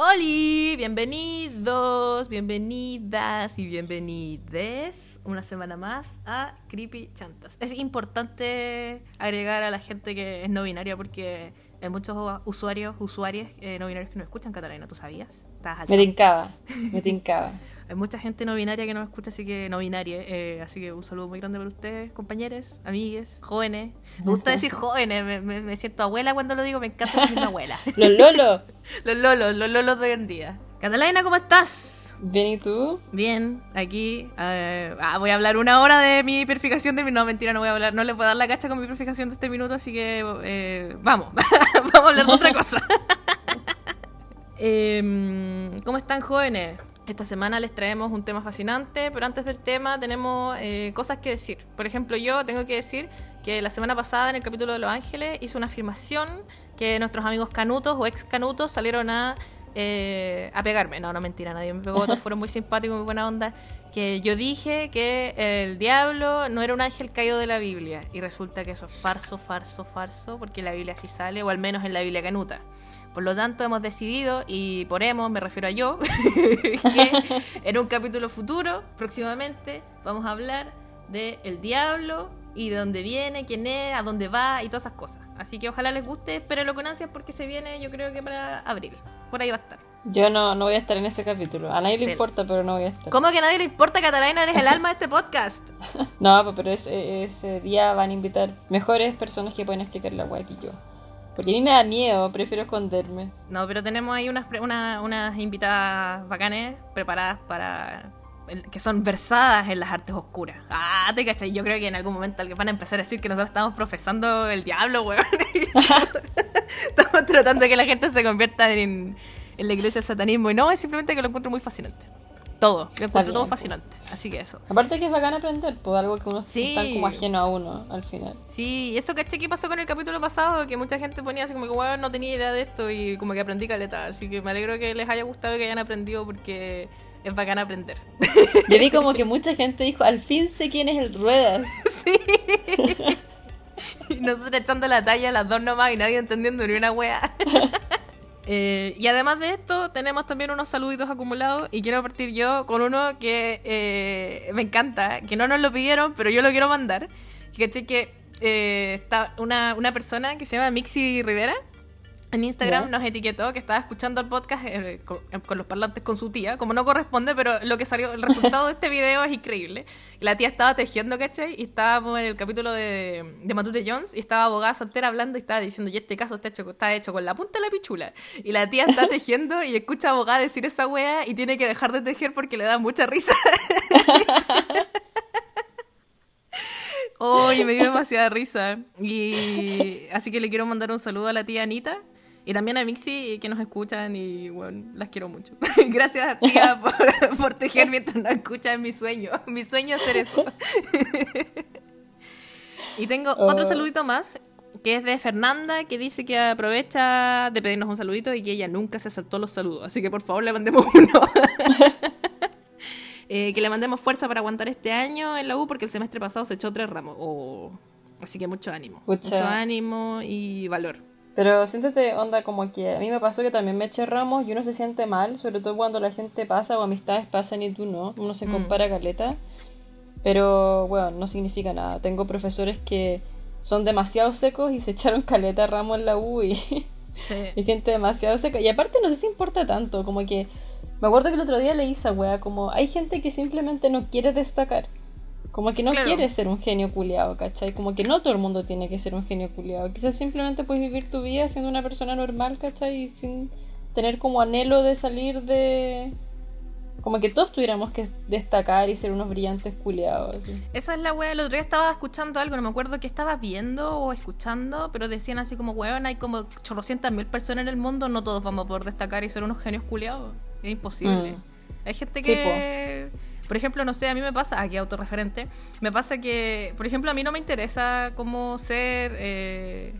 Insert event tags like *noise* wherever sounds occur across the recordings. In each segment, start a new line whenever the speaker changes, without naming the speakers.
Hola, bienvenidos, bienvenidas y bienvenides una semana más a Creepy Chantas. Es importante agregar a la gente que es no binaria porque hay muchos usuarios, usuarias eh, no binarios que no escuchan Catalina, ¿tú sabías?
Me tincaba, me *laughs* tincaba.
Hay mucha gente no binaria que no me escucha, así que no binaria. Eh, así que un saludo muy grande para ustedes, compañeros, amigues, jóvenes. Me gusta decir jóvenes, me, siento abuela cuando lo digo, me encanta decir abuela. *laughs*
los lolos. *laughs*
los lolos, los lolos de hoy en día. Catalina, ¿cómo estás?
Bien, ¿y tú?
Bien, aquí eh, ah, voy a hablar una hora de mi purificación de mi... No, mentira, no voy a hablar, no le puedo dar la cacha con mi purificación de este minuto, así que eh, vamos, *laughs* vamos a hablar de otra cosa. Em, ¿Cómo están jóvenes? Esta semana les traemos un tema fascinante, pero antes del tema tenemos eh, cosas que decir. Por ejemplo, yo tengo que decir que la semana pasada en el capítulo de Los Ángeles hice una afirmación que nuestros amigos canutos o ex canutos salieron a, eh, a pegarme. No, no mentira, nadie me pegó, todos *laughs* fueron muy simpáticos, muy buena onda. Que yo dije que el diablo no era un ángel caído de la Biblia. Y resulta que eso es farso, farso, farso, porque la Biblia así sale, o al menos en la Biblia canuta. Por lo tanto, hemos decidido, y por hemos me refiero a yo, *laughs* *laughs* que en un capítulo futuro, próximamente, vamos a hablar de el diablo y de dónde viene, quién es, a dónde va y todas esas cosas. Así que ojalá les guste, espérenlo con ansias porque se viene, yo creo que para abril. Por ahí va a estar.
Yo no, no voy a estar en ese capítulo. A nadie le importa, pero no voy a estar.
¿Cómo que a nadie le importa, Catalina? Eres el *laughs* alma de este podcast.
no, pero ese, ese día van a invitar mejores personas que pueden explicar la guay que yo. Porque a mí me miedo, prefiero esconderme.
No, pero tenemos ahí unas, unas invitadas bacanes preparadas para que son versadas en las artes oscuras. Ah, te cachai. Yo creo que en algún momento van a empezar a decir que nosotros estamos profesando el diablo, weón. *laughs* estamos tratando de que la gente se convierta en, en la iglesia del satanismo. Y no, es simplemente que lo encuentro muy fascinante todo. Lo encuentro todo fascinante. Así que eso.
Aparte que es bacán aprender, pues algo que uno sí. está como ajeno a uno al final.
Sí, eso caché que pasó con el capítulo pasado, que mucha gente ponía así como que, bueno, no tenía idea de esto y como que aprendí caleta. Así que me alegro que les haya gustado y que hayan aprendido porque es bacán aprender.
Yo vi como que mucha gente dijo, al fin sé quién es el Ruedas. *laughs*
sí. y nosotros echando la talla las dos nomás y nadie entendiendo ni una wea. *laughs* Eh, y además de esto, tenemos también unos saluditos acumulados y quiero partir yo con uno que eh, me encanta, que no nos lo pidieron, pero yo lo quiero mandar. Que que eh, está una, una persona que se llama Mixi Rivera en Instagram nos etiquetó que estaba escuchando el podcast eh, eh, con, los parlantes con su tía, como no corresponde, pero lo que salió, el resultado de este *laughs* video es increíble. La tía estaba tejiendo, ¿cachai? Y estábamos en el capítulo de, de Matute Jones y estaba abogada soltera hablando y estaba diciendo, y este caso está hecho, está hecho con la punta de la pichula. Y la tía está *laughs* tejiendo y escucha a abogada decir esa wea y tiene que dejar de tejer porque le da mucha risa. *laughs* Oye, me dio demasiada risa. Y así que le quiero mandar un saludo a la tía Anita y también a Mixi que nos escuchan y bueno, las quiero mucho. *laughs* Gracias a tía por, *laughs* por tejer mientras nos escuchan mi sueño. *laughs* Mi sueño es hacer eso. y tengo otro oh. saludito más que es de Fernanda, que dice que aprovecha de pedirnos un saludito y que ella nunca se saltó los saludos. Así que por favor le mandemos uno. Eh, que le mandemos fuerza para aguantar este año en la U porque el semestre pasado se echó tres ramos. Oh. Así que mucho ánimo. Mucho ánimo y valor.
Pero siéntete, onda, como que a mí me pasó que también me eché ramos y uno se siente mal, sobre todo cuando la gente pasa o amistades pasan y tú no, uno se mm. compara caleta. Pero, bueno, no significa nada. Tengo profesores que son demasiado secos y se *laughs* echaron caleta ramos en la U y, *laughs* y gente demasiado seca. Y aparte no sé si importa tanto, como que... Me acuerdo que el otro día leí esa wea, como hay gente que simplemente no quiere destacar. Como que no quiere ser un genio culiado, ¿cachai? Como que no todo el mundo tiene que ser un genio culiado. Quizás simplemente puedes vivir tu vida siendo una persona normal, ¿cachai? Y sin tener como anhelo de salir de... Como que todos tuviéramos que destacar y ser unos brillantes culiados.
Esa es la wea. El otro día estaba escuchando algo, no me acuerdo qué estaba viendo o escuchando, pero decían así como, weón, hay como chorrocientas mil personas en el mundo, no todos vamos a poder destacar y ser unos genios culiados. Es imposible. Mm. Hay gente que... Por ejemplo, no sé, a mí me pasa, aquí autorreferente, me pasa que, por ejemplo, a mí no me interesa cómo ser... Eh,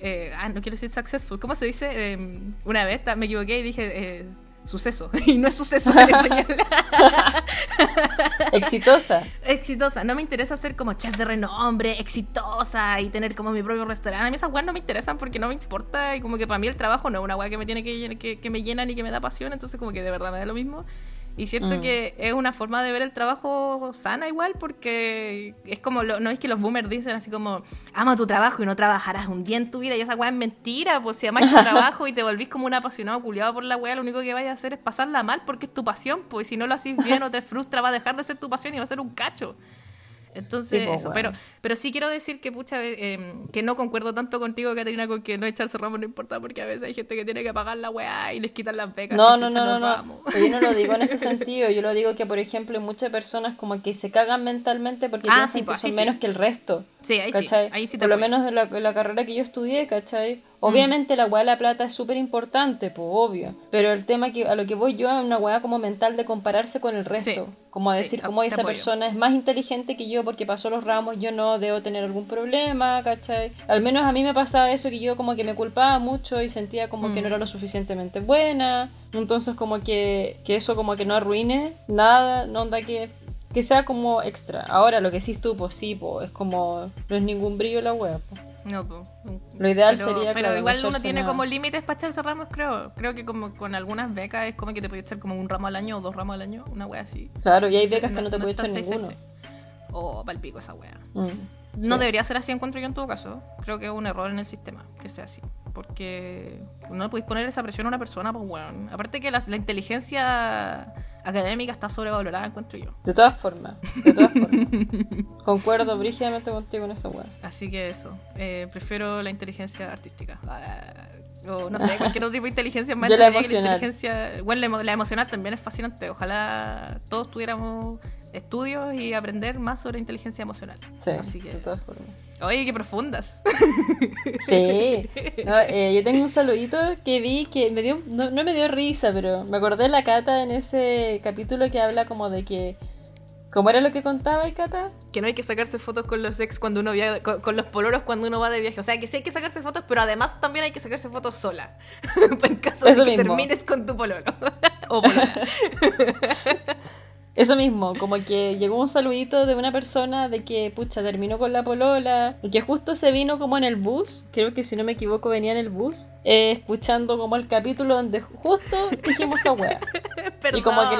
eh, ah, no quiero decir successful, ¿cómo se dice? Em, una vez me equivoqué y dije eh, suceso. *laughs* Y no es suceso en español. *laughs*
exitosa.
Exitosa. No me interesa ser como chef de renombre, exitosa y tener como mi propio restaurante. A mí esas weas no me interesan porque no me importa y como que para mí el trabajo no es una wea que me tiene que, que, que me llena ni que me da pasión, entonces como que de verdad me da lo mismo. Y siento mm. que es una forma de ver el trabajo sana igual, porque es como, lo, no es que los boomers dicen así como, ama tu trabajo y no trabajarás un día en tu vida, y esa weá es mentira, pues si amas tu *laughs* trabajo y te volvís como un apasionado culiado por la weá, lo único que vayas a hacer es pasarla mal porque es tu pasión, pues si no lo haces bien o te frustra, va a dejar de ser tu pasión y va a ser un cacho. Entonces, eso. Pero, pero sí quiero decir que, pucha, eh, que no concuerdo tanto contigo, Caterina, con que no echarse ramos no importa, porque a veces hay gente que tiene que pagar la weá y les quitan las becas.
No, no, no, no, no. Yo no lo digo en ese *laughs* sentido. Yo lo digo que, por ejemplo, muchas personas como que se cagan mentalmente porque ah, piensan que pues, son menos que el resto.
Sí, ahí sí. Ahí sí
por lo menos en la, la carrera que yo estudié, ¿cachai? Obviamente la weá de la plata es súper importante, pues obvio. Pero el tema que a lo que voy yo es una weá como mental de compararse con el resto. como decir, como esa persona es más inteligente que yo porque pasó los ramos, yo no debo tener algún problema, ¿cachai? Al menos a mí me pasaba eso que yo como que me culpaba mucho y sentía como que no mm. era lo suficientemente buena. Entonces como que, que eso como que no arruine nada, no onda que que sea como extra. Ahora lo que sí tú, pues sí, pues es como no es ningún brillo la wea. Pues.
No, pues.
Lo ideal sería
Pero igual uno tiene como límites para echarse ramos, creo. Creo que como con algunas becas es como que te puedes echar como un ramo al año o dos ramos al año, una wea así.
Claro, y hay becas que no, te puedes echar ninguno.
O palpico esa wea. Mm, no debería ser así, encuentro yo en todo caso. Creo que es un error en el sistema que sea así. Porque no le podéis poner esa presión a una persona, pues bueno. Aparte que la, la inteligencia académica está sobrevalorada, encuentro yo.
De todas formas, de todas formas. *laughs* Concuerdo brígidamente contigo en esa weá.
Así que eso, eh, prefiero la inteligencia artística. Ah, o no sé, cualquier otro tipo de inteligencia más *laughs*
Yo la emocional.
inteligencia. Bueno, la emocional también es fascinante. Ojalá todos tuviéramos estudios y aprender más sobre inteligencia emocional.
Sí, Así que de todas formas.
Oye, qué profundas. *laughs*
Sí. Eh, yo tengo un saludito que vi que me dio, no, me dio risa, pero me acordé de la Cata en ese capítulo que habla como de que ¿Cómo era lo que contaba y Cata?
Que no hay que sacarse fotos con los ex cuando uno viaja, con, los poloros cuando uno va de viaje. O sea, que sí hay que sacarse fotos, pero además también hay que sacarse fotos sola. *laughs* en caso de que termines con tu poloro. *laughs* o
Eso mismo, como que llegó un saludito de una persona de que, pucha, terminó con la polola, que justo se vino como en el bus, creo que si no me equivoco venía en el bus, eh, escuchando como el capítulo donde justo dijimos a wea. *laughs* y como que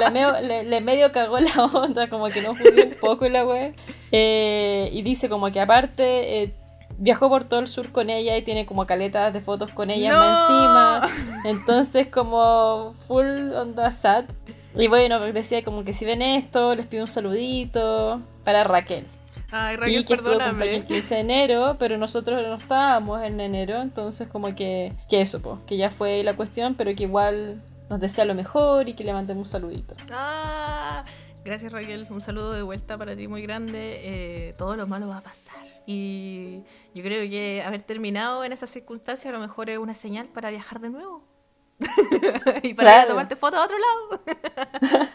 le, medio cagó la onda, como que no fue un poco la wea. Eh, y dice como que aparte... Eh, viajó por todo el sur con ella y tiene como caletas de fotos con ella encima. Entonces como full onda sad. Y bueno, decía como que si ven esto, les pido un saludito para Raquel.
Ay, Raquel, y que perdóname.
el 15 de enero, pero nosotros no estábamos en enero, entonces como que, que eso, pues, que ya fue la cuestión, pero que igual nos desea lo mejor y que le mandemos un saludito.
Ah, gracias Raquel, un saludo de vuelta para ti muy grande. Eh, todo lo malo va a pasar. Y yo creo que haber terminado en esas circunstancias a lo mejor es una señal para viajar de nuevo. *laughs* y para tomarte fotos a otro lado. *laughs*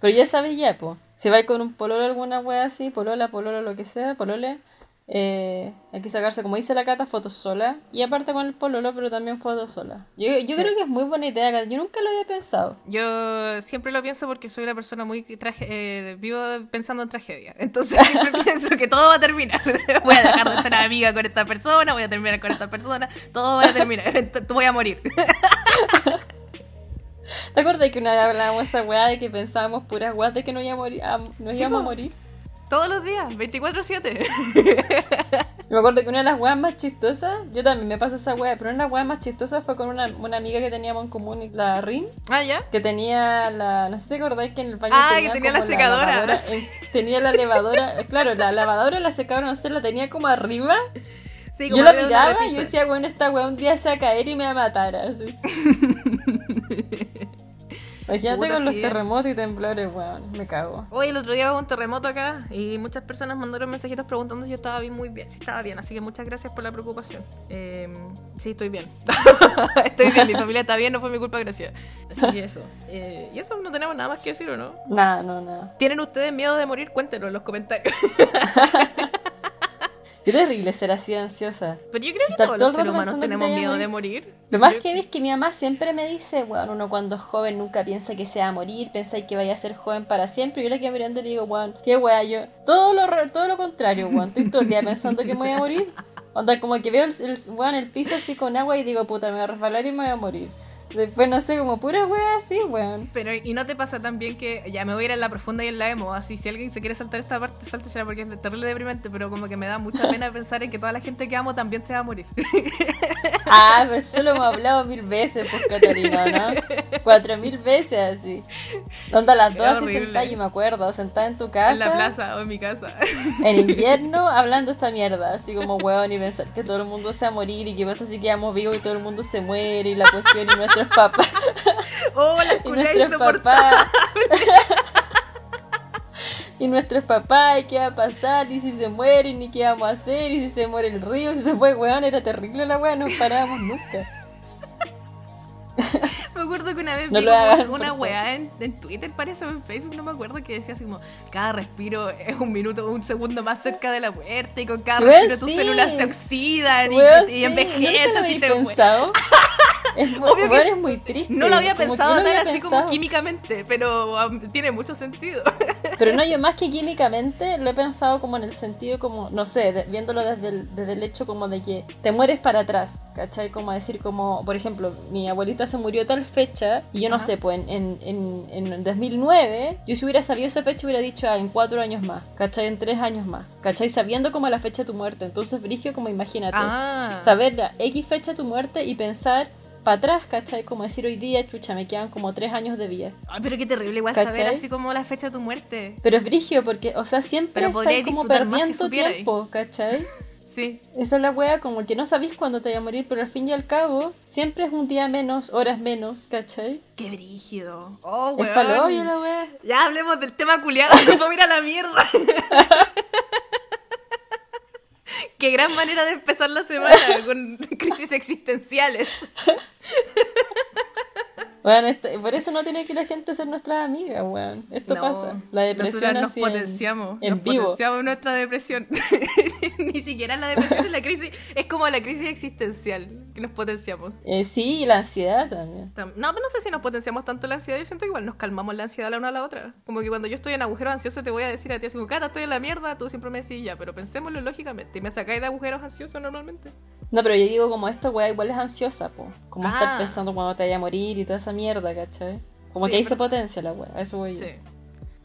Pero ya sabes ya, pues. Si vais con un pololo alguna wea así, polola, pololo, lo que sea, polole, eh, hay que sacarse, como dice la Cata, fotos sola. Y aparte con el pololo, pero también fotos sola. Yo, yo creo que es muy buena idea, Yo nunca lo había pensado.
Yo siempre lo pienso porque soy la persona muy... Traje eh, vivo pensando en tragedia. *laughs* Entonces siempre *laughs* pienso que todo va a terminar. *laughs* voy a dejar de ser amiga con esta persona, voy a terminar con esta persona, todo va a terminar. voy a morir.
¿Te acuerdas que una vez hablábamos esa weá de que pensábamos puras weas de que no, iba a morir, no íbamos a morir?
Todos los días, 24-7. *laughs*
me acuerdo que una de las weas más chistosas, yo también me pasó esa wea, pero una de las weas más chistosas fue con una, una amiga que teníamos en común, la Rin.
Ah, ya.
Que tenía la. No sé si te acordáis que en el baño.
Ah, tenía que tenía la secadora.
La *laughs* tenía la lavadora. claro, la lavadora, la secadora, no sé, la tenía como arriba. Sí, como yo la miraba y yo decía, bueno, esta wea un día se va a caer y me va a matar, así. *laughs* Imagínate con los terremotos y temblores, weón, me cago.
Hoy el otro día hubo un terremoto acá y muchas personas mandaron mensajitos preguntando si yo estaba bien, muy bien, si estaba bien. Así que muchas gracias por la preocupación. Eh, sí, estoy bien. *laughs* estoy bien, mi familia está bien, no fue mi culpa, gracias. Así que eso. Eh, y eso no tenemos nada más que decir, ¿o no?
Nada, no, nada.
¿Tienen ustedes miedo de morir? Cuéntenlo en los comentarios. *laughs*
Qué terrible ser así ansiosa.
Pero yo creo que
Estar
todos
todo
los seres humanos tenemos miedo
morir.
de morir.
Lo más
Yo-
que es que mi mamá siempre me dice, bueno, uno cuando es joven nunca piensa que se va a morir, pensáis que vaya a ser joven para siempre. Y yo la quedo mirando y le digo, weón, qué wea, yo. Todo lo, todo lo contrario, weón. Estoy todo el día pensando que me voy a morir. Onda, como que veo el, el, weón, el piso así con agua y digo, puta, me voy a resbalar y me voy a morir. Después, no sé, como pura wea así, weón.
Pero, ¿y no te pasa también que ya me voy a ir en la profunda y en la emo? Así, si alguien se quiere saltar esta parte, sáltesela porque es terrible deprimente, pero como que me da mucha pena *laughs* pensar en que toda la gente que amo también se va a morir. *laughs*
Ah, pero eso lo hemos hablado mil veces, pues, Catarina, ¿no? *laughs* Cuatro mil veces así. Onda las
Qué
dos
horrible.
sentadas, y me acuerdo, sentada en tu casa.
en la plaza o en mi casa.
en invierno hablando esta mierda, así como weón y pensar que todo el mundo se va a morir y que pasa si quedamos vivos y todo el mundo se muere y la cuestión y nuestros papás *laughs*
¡Oh, la
y
culia
nuestros
insoportable!
papás y nuestros papás y qué va a pasar y si se mueren y qué vamos a hacer y si se muere el río, si se fue weón, era terrible la weón, no parábamos nunca.
Me acuerdo que una vez
No
vi
hagan,
una weá en, en Twitter, parece, o en Facebook, no me acuerdo, que decía así como, cada respiro es un minuto, un segundo más cerca de la muerte, y con cada respiro tus
sí.
células se oxidan y,
Weón,
y envejeces
¿no
y
te
te
lo habéis
mueres.
pensado? *laughs* Es muy,
Obvio que
es muy triste.
No lo había
como
pensado
no
tan
había
así como
pensado.
químicamente, pero um, tiene mucho sentido. *laughs*
Pero no, yo más que químicamente lo he pensado como en el sentido como, no sé, de- viéndolo desde el, desde el hecho como de que te mueres para atrás, ¿cachai? Como decir como, por ejemplo, mi abuelita se murió tal fecha y yo no
Ajá.
sé, pues en, en, en, en 2009, yo si hubiera sabido esa fecha hubiera dicho, ah, en cuatro años más, ¿cachai? En tres años más, ¿cachai? Sabiendo como la fecha de tu muerte. Entonces, Brigio, como imagínate,
Ah,
saber la X fecha de tu muerte y pensar para atrás, ¿cachai? Como decir hoy día, chucha, me quedan como tres años de vida.
Ay, pero qué terrible igual
¿Cachai?
saber así como la fecha de tu muerte.
Pero es brigio porque, o sea, siempre estás como
si
perdiendo tiempo, ¿cachai? *laughs*
Sí.
Esa es la wea, como que no sabéis cuándo te vaya a morir, pero al fin y al cabo, siempre es un día menos, horas menos, ¿cachai?
Qué brígido. Oh,
Es
weón.
hoyo la wea.
Ya hablemos del tema culiado, no *laughs* puedo ir a la mierda. *laughs* *laughs* Qué gran manera de empezar la semana *laughs* con crisis existenciales. *laughs*
Bueno, este- por eso no tiene que la gente ser nuestra amiga, weón. Esto
No,
pasa. La depresión
nos
en-
potenciamos,
en,
nos
vivo.
potenciamos nuestra depresión. Ni siquiera la depresión es la crisis, es como la crisis existencial que nos potenciamos.
Eh, sí, y la ansiedad también.
Tam- No, pero no sé si nos potenciamos tanto la ansiedad. Yo siento que igual nos calmamos la ansiedad la una a la otra. Como que cuando yo estoy en agujeros ansiosos te voy a decir a ti así como, Cata, estoy en la mierda. Tú siempre me decís ya, pero pensémoslo lógicamente. Y me sacáis de agujeros ansiosos normalmente.
No, pero yo digo como esta wea igual es ansiosa, po. Como
Ah.
estar pensando cuando te vaya a morir y toda esa mierda, ¿cachai? Como
Sí,
que ahí
pero-
se potencia la wea, a eso voy yo.
Sí.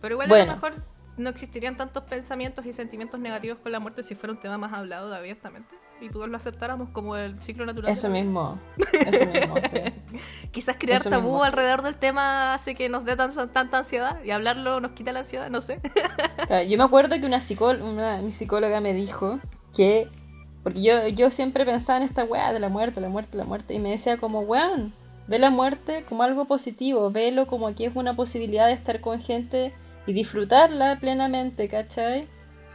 Pero igual a
Bueno.
lo mejor no existirían tantos pensamientos y sentimientos negativos con la muerte si fuera un tema más hablado abiertamente. Y todos lo aceptáramos como el ciclo natural.
Eso mismo, eso mismo, sí. *laughs*
Quizás crear
Eso
tabú
mismo.
alrededor del tema hace que nos dé tan, tanta ansiedad y hablarlo nos quita la ansiedad, no sé. *laughs*
Yo me acuerdo que una, una mi psicóloga me dijo que. Porque yo, yo siempre pensaba en esta weá de la muerte, la muerte, la muerte. Y me decía como, weón, ve la muerte como algo positivo. Velo como que es una posibilidad de estar con gente y disfrutarla plenamente, ¿cachai?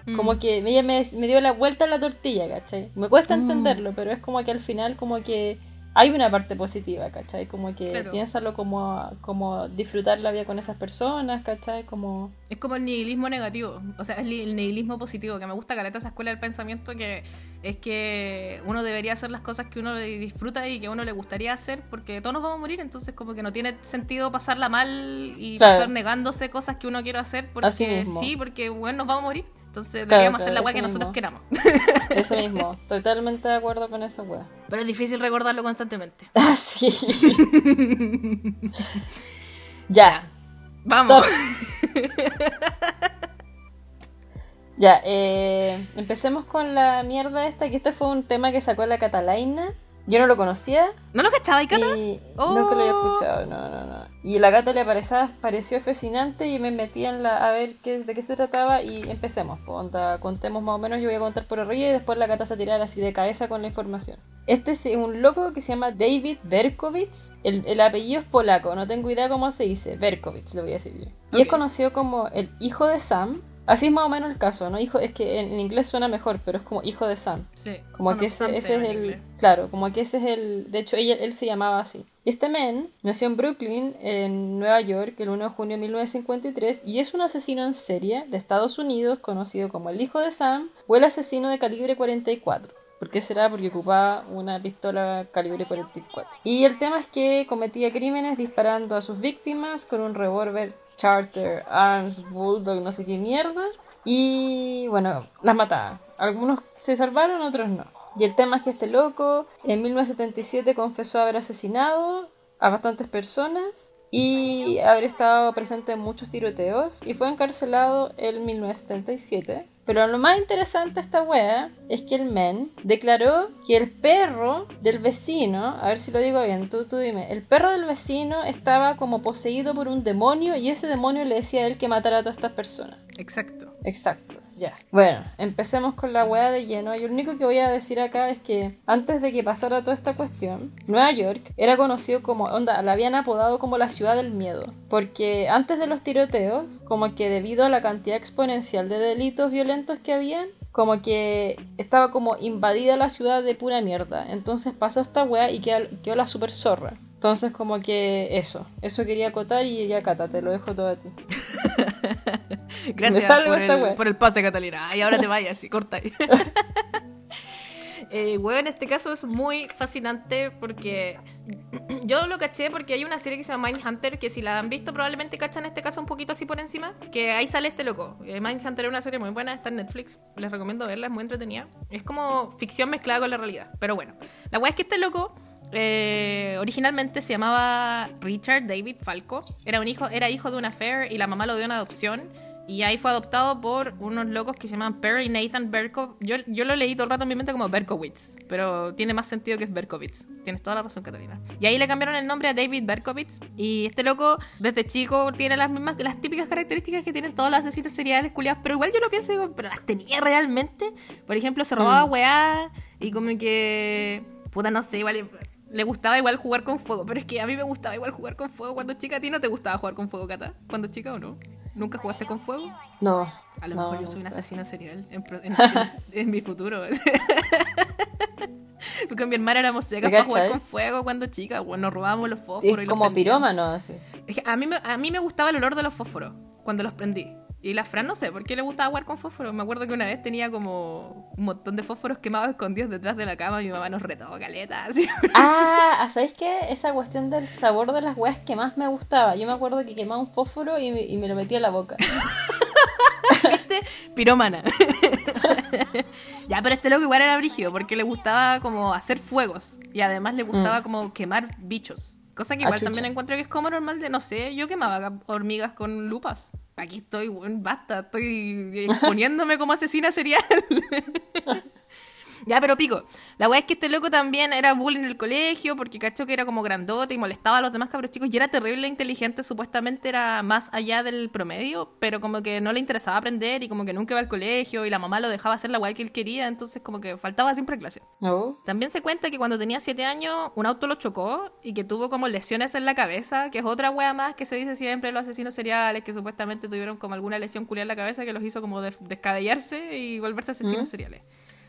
Mm.
Como que ella me, me dio la vuelta a la tortilla, ¿cachai? Me cuesta
Mm.
entenderlo, pero es como que al final como que hay una parte positiva, ¿cachai? Como que
Claro.
piénsalo como, como disfrutar la vida con esas personas, ¿cachai? Como...
Es como el nihilismo negativo, o sea, el nihilismo positivo, que me gusta caleta esa escuela del pensamiento que es que uno debería hacer las cosas que uno le disfruta y que uno le gustaría hacer porque todos nos vamos a morir, entonces como que no tiene sentido pasarla mal y
Claro.
pasar negándose cosas que uno quiere hacer
Así
porque
mismo.
sí, porque bueno, nos vamos a morir. Entonces
Claro,
deberíamos hacer la weá que
eso
nosotros
mismo.
queramos. *laughs*
Eso *laughs* mismo, totalmente de acuerdo con esa wea.
Pero es difícil recordarlo constantemente. *laughs*
Ah, sí. ya,
Vamos.
ya, eh, empecemos con la mierda esta, que este fue un tema que sacó la Catalaina. Yo no lo conocía
¿No lo cachaba, Cata?
y
Oh.
nunca lo había escuchado, no, no, no. Y la Cata le parecía, pareció fascinante y me metí en la, a ver qué, de qué se trataba y empecemos. pues, onda, contemos más o menos, yo voy a contar por arriba y después la Cata se tirará así de cabeza con la información. Este es un loco que se llama David Berkowitz. El, el apellido es polaco, no tengo idea cómo se dice. Berkowitz, lo voy a decir yo. Y es conocido como el hijo de Sam. Así es más o menos el caso, ¿no? Hijo, es que en, en inglés suena mejor, pero es como hijo de Sam.
Sí.
Como que ese, es el. Claro, como que ese es el. De hecho, ella, él se llamaba así. Este men nació en Brooklyn, en Nueva York, el 1 de junio de 1953 y es un asesino en serie de Estados Unidos conocido como el hijo de Sam o el asesino de calibre 44. ¿Por qué será? Porque ocupaba una pistola calibre 44. Y el tema es que cometía crímenes disparando a sus víctimas con un revólver Charter, Arms, Bulldog, no sé qué mierda. Y bueno, las mataba. Algunos se salvaron, otros no. Y el tema es que este loco en 1977 confesó haber asesinado a bastantes personas y haber estado presente en muchos tiroteos y fue encarcelado en 1977. Pero lo más interesante de esta wea es que el men declaró que el perro del vecino, a ver si lo digo bien, tú, tú dime, el perro del vecino estaba como poseído por un demonio y ese demonio le decía a él que matara a todas estas personas.
Exacto.
Exacto. Ya. Bueno, empecemos con la weá de lleno. Y lo único que voy a decir acá es que antes de que pasara toda esta cuestión, Nueva York era conocido como, onda, la habían apodado como la ciudad del miedo. Porque antes de los tiroteos, como que debido a la cantidad exponencial de delitos violentos que habían, como que estaba como invadida la ciudad de pura mierda. Entonces pasó esta weá y quedó, quedó la super zorra. Entonces como que eso, eso quería acotar y ya Cata, te lo dejo todo a ti. *laughs*
Gracias por el, por el pase, Catalina. Ay, ahora te vayas y corta ahí. *laughs* Eh, weón, en este caso es muy fascinante porque *clears throat* yo lo caché porque hay una serie que se llama Mindhunter que si la han visto probablemente cachan este caso un poquito así por encima que ahí sale este loco Eh, Mindhunter es una serie muy buena está en Netflix les recomiendo verla es muy entretenida es como ficción mezclada con la realidad pero bueno la weá es que este loco eh, originalmente se llamaba Richard David Falco era un hijo era hijo de una fair y la mamá lo dio en adopción y ahí fue adoptado por unos locos que se llaman Perry Nathan Berkowitz. Yo, yo lo leí todo el rato en mi mente como Berkowitz, pero tiene más sentido que es Berkowitz. Tienes toda la razón, Catalina. Y ahí le cambiaron el nombre a David Berkowitz. Y este loco, desde chico, tiene las mismas, las típicas características que tienen todos los asesinos seriales culiados. Pero igual yo lo pienso y digo, pero las tenía realmente. Por ejemplo, se robaba weá y como que. Puta, no sé, igual. Le gustaba igual jugar con fuego, pero es que a mí me gustaba igual jugar con fuego cuando chica. ¿A ti no te gustaba jugar con fuego, Cata? ¿Cuando chica o no? ¿Nunca jugaste con fuego?
No.
A lo
no,
mejor yo soy un asesino serial en, en- mi futuro. *laughs* Porque mi hermana éramos secas
¿Te
para jugar con fuego cuando chica. Bueno, nos robábamos los
Es
fósforos. y los
como
prendíamos.
pirómano, así.
Es que a, mí me, a mí me gustaba el olor de los fósforos cuando los prendí. Y la Fran no sé por qué le gustaba jugar con fósforos. Me acuerdo que una vez tenía como un montón de fósforos quemados escondidos detrás de la cama y mi mamá nos retó caleta. *laughs* Así.
Ah, ¿sabéis qué? Esa cuestión del sabor de las weas que más me gustaba. Yo me acuerdo que quemaba un fósforo y me, y me lo metía en la boca. *laughs*
¿Viste? Piromana. *laughs* ya, pero este loco igual era brígido porque le gustaba como hacer fuegos y además le gustaba como quemar bichos. Cosa que
Ah,
igual también encuentro que es como normal de, no sé, yo quemaba hormigas con lupas. Aquí estoy, weón, basta, estoy exponiéndome como asesina serial. *laughs* Ya, pero pico. La weá es que este loco también era bullying en el colegio porque cachó que era como grandote y molestaba a los demás cabros chicos y era terrible inteligente, supuestamente era más allá del promedio, pero como que no le interesaba aprender y como que nunca iba al colegio y la mamá lo dejaba hacer la weá que él quería, entonces como que faltaba siempre clase.
¿No?
También se cuenta que cuando tenía 7 años un auto lo chocó y que tuvo como lesiones en la cabeza, que es otra wea más que se dice siempre los asesinos seriales, que supuestamente tuvieron como alguna lesión culiar en la cabeza que los hizo como des- descabellarse y volverse asesinos
¿Mm?
seriales.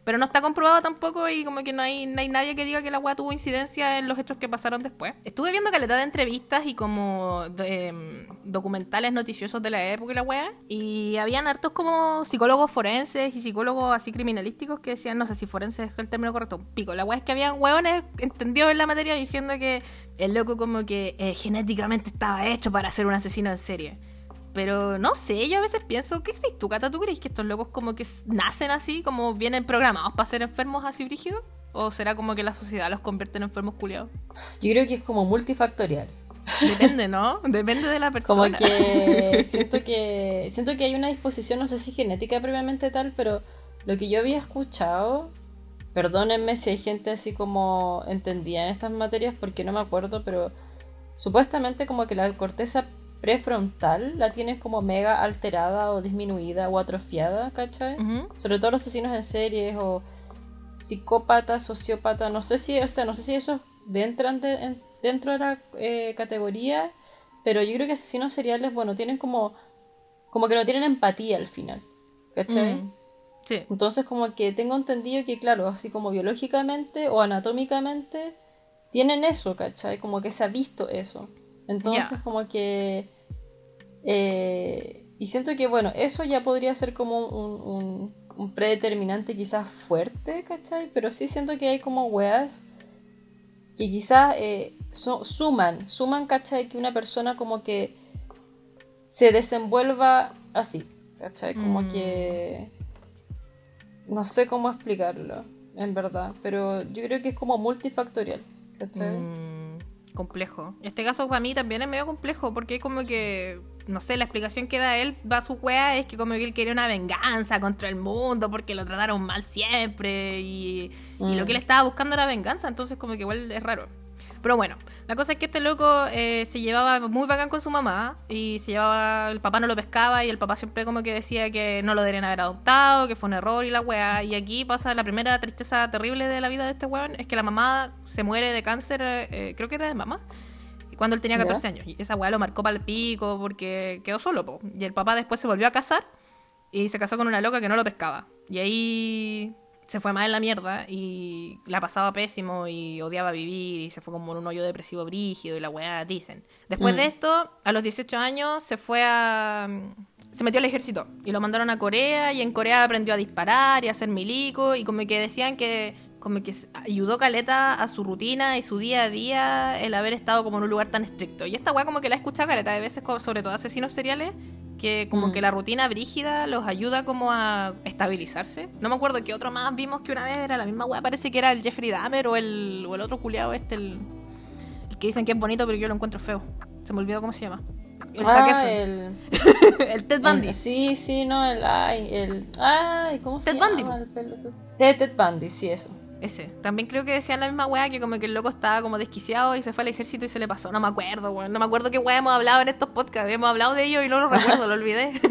Pero no está comprobado tampoco y como que no hay, no hay nadie que diga que la wea tuvo incidencia en los hechos que pasaron después. Estuve viendo calidad de entrevistas y como em, documentales noticiosos de la época y la wea. Y habían hartos como psicólogos forenses y psicólogos así criminalísticos que decían, no sé si forenses es el término correcto, pico. La wea es que habían hueones entendidos en la materia diciendo que el loco como que eh, genéticamente estaba hecho para ser un asesino en serie. Pero no sé, yo a veces pienso, ¿qué crees tú, Cata? ¿Tú crees que estos locos como que nacen así, como vienen programados para ser enfermos así brígidos? ¿O será como que la sociedad los convierte en enfermos culiados?
Yo creo que es como multifactorial.
Depende, ¿no? *laughs* Depende de la
Como
persona.
que *laughs* siento que siento que hay una disposición, no sé si genética previamente tal, pero lo que yo había escuchado, perdónenme si hay gente así como entendía en estas materias porque no me acuerdo, pero supuestamente como que la corteza prefrontal la tienes como mega alterada o disminuida o atrofiada, ¿cachai? Sobre todo los asesinos en series o psicópatas, sociópatas, no sé si, o sea, no sé si esos entran de- en- dentro de la eh, categoría, pero yo creo que asesinos seriales, bueno, tienen como, como que no tienen empatía al final, ¿cachai?
Sí.
Entonces como que tengo entendido que, claro, así como biológicamente o anatómicamente, tienen eso, ¿cachai? Como que se ha visto eso. Entonces, como que. Eh, y siento que, bueno, eso ya podría ser como un, un, predeterminante quizás fuerte, ¿cachai? Pero sí siento que hay como weas que quizás eh, suman, suman, ¿cachai? Que una persona como que se desenvuelva así, ¿cachai? Como mm. que... No sé cómo explicarlo, en verdad, pero yo creo que es como multifactorial, ¿cachai?
Mm, complejo. Este caso para mí también es medio complejo, porque como que no sé, la explicación que da él, va a su wea, es que como que él quería una venganza contra el mundo porque lo trataron mal siempre y, y lo que él mm. estaba buscando era venganza, entonces como que igual es raro. Pero bueno, la cosa es que este loco eh, se llevaba muy bacán con su mamá y se llevaba, el papá no lo pescaba y el papá siempre como que decía que no lo deberían haber adoptado, que fue un error y la weá. Y aquí pasa la primera tristeza terrible de la vida de este weón, es que la mamá se muere de cáncer, eh, creo que era de mamá cuando él tenía 14 años. Y esa weá lo marcó para el pico porque quedó solo, po. Y el papá después se volvió a casar y se casó con una loca que no lo pescaba. Y ahí se fue mal en la mierda y la pasaba pésimo y odiaba vivir y se fue como en un hoyo depresivo brígido y la weá dicen. Después mm. de esto, a los 18 años se fue a... se metió al ejército y lo mandaron a Corea y en Corea aprendió a disparar y a hacer milico y como que decían que como que ayudó Caleta a su rutina y su día a día el haber estado como en un lugar tan estricto. Y esta weá como que la he escuchado Caleta de veces, sobre todo asesinos seriales, que como mm. que la rutina brígida los ayuda como a estabilizarse. No me acuerdo qué otro más vimos que una vez era la misma weá, parece que era el Jeffrey Dahmer o el, o el otro culiado este, el, que dicen que es bonito pero yo lo encuentro feo. Se me olvidó cómo se llama.
El ah, el... *laughs*
el Ted Bundy.
sí, sí, no, el... Ay, el... Ay, ¿cómo se llama? Bundy. Ted, Ted Bundy, sí, eso.
Ese. También creo que decían la misma weá que como que el loco estaba como desquiciado y se fue al ejército y se le pasó. No me acuerdo, weón. No me acuerdo qué weá hemos hablado en estos podcasts. Hemos hablado de ello y no lo recuerdo, lo olvidé. *laughs*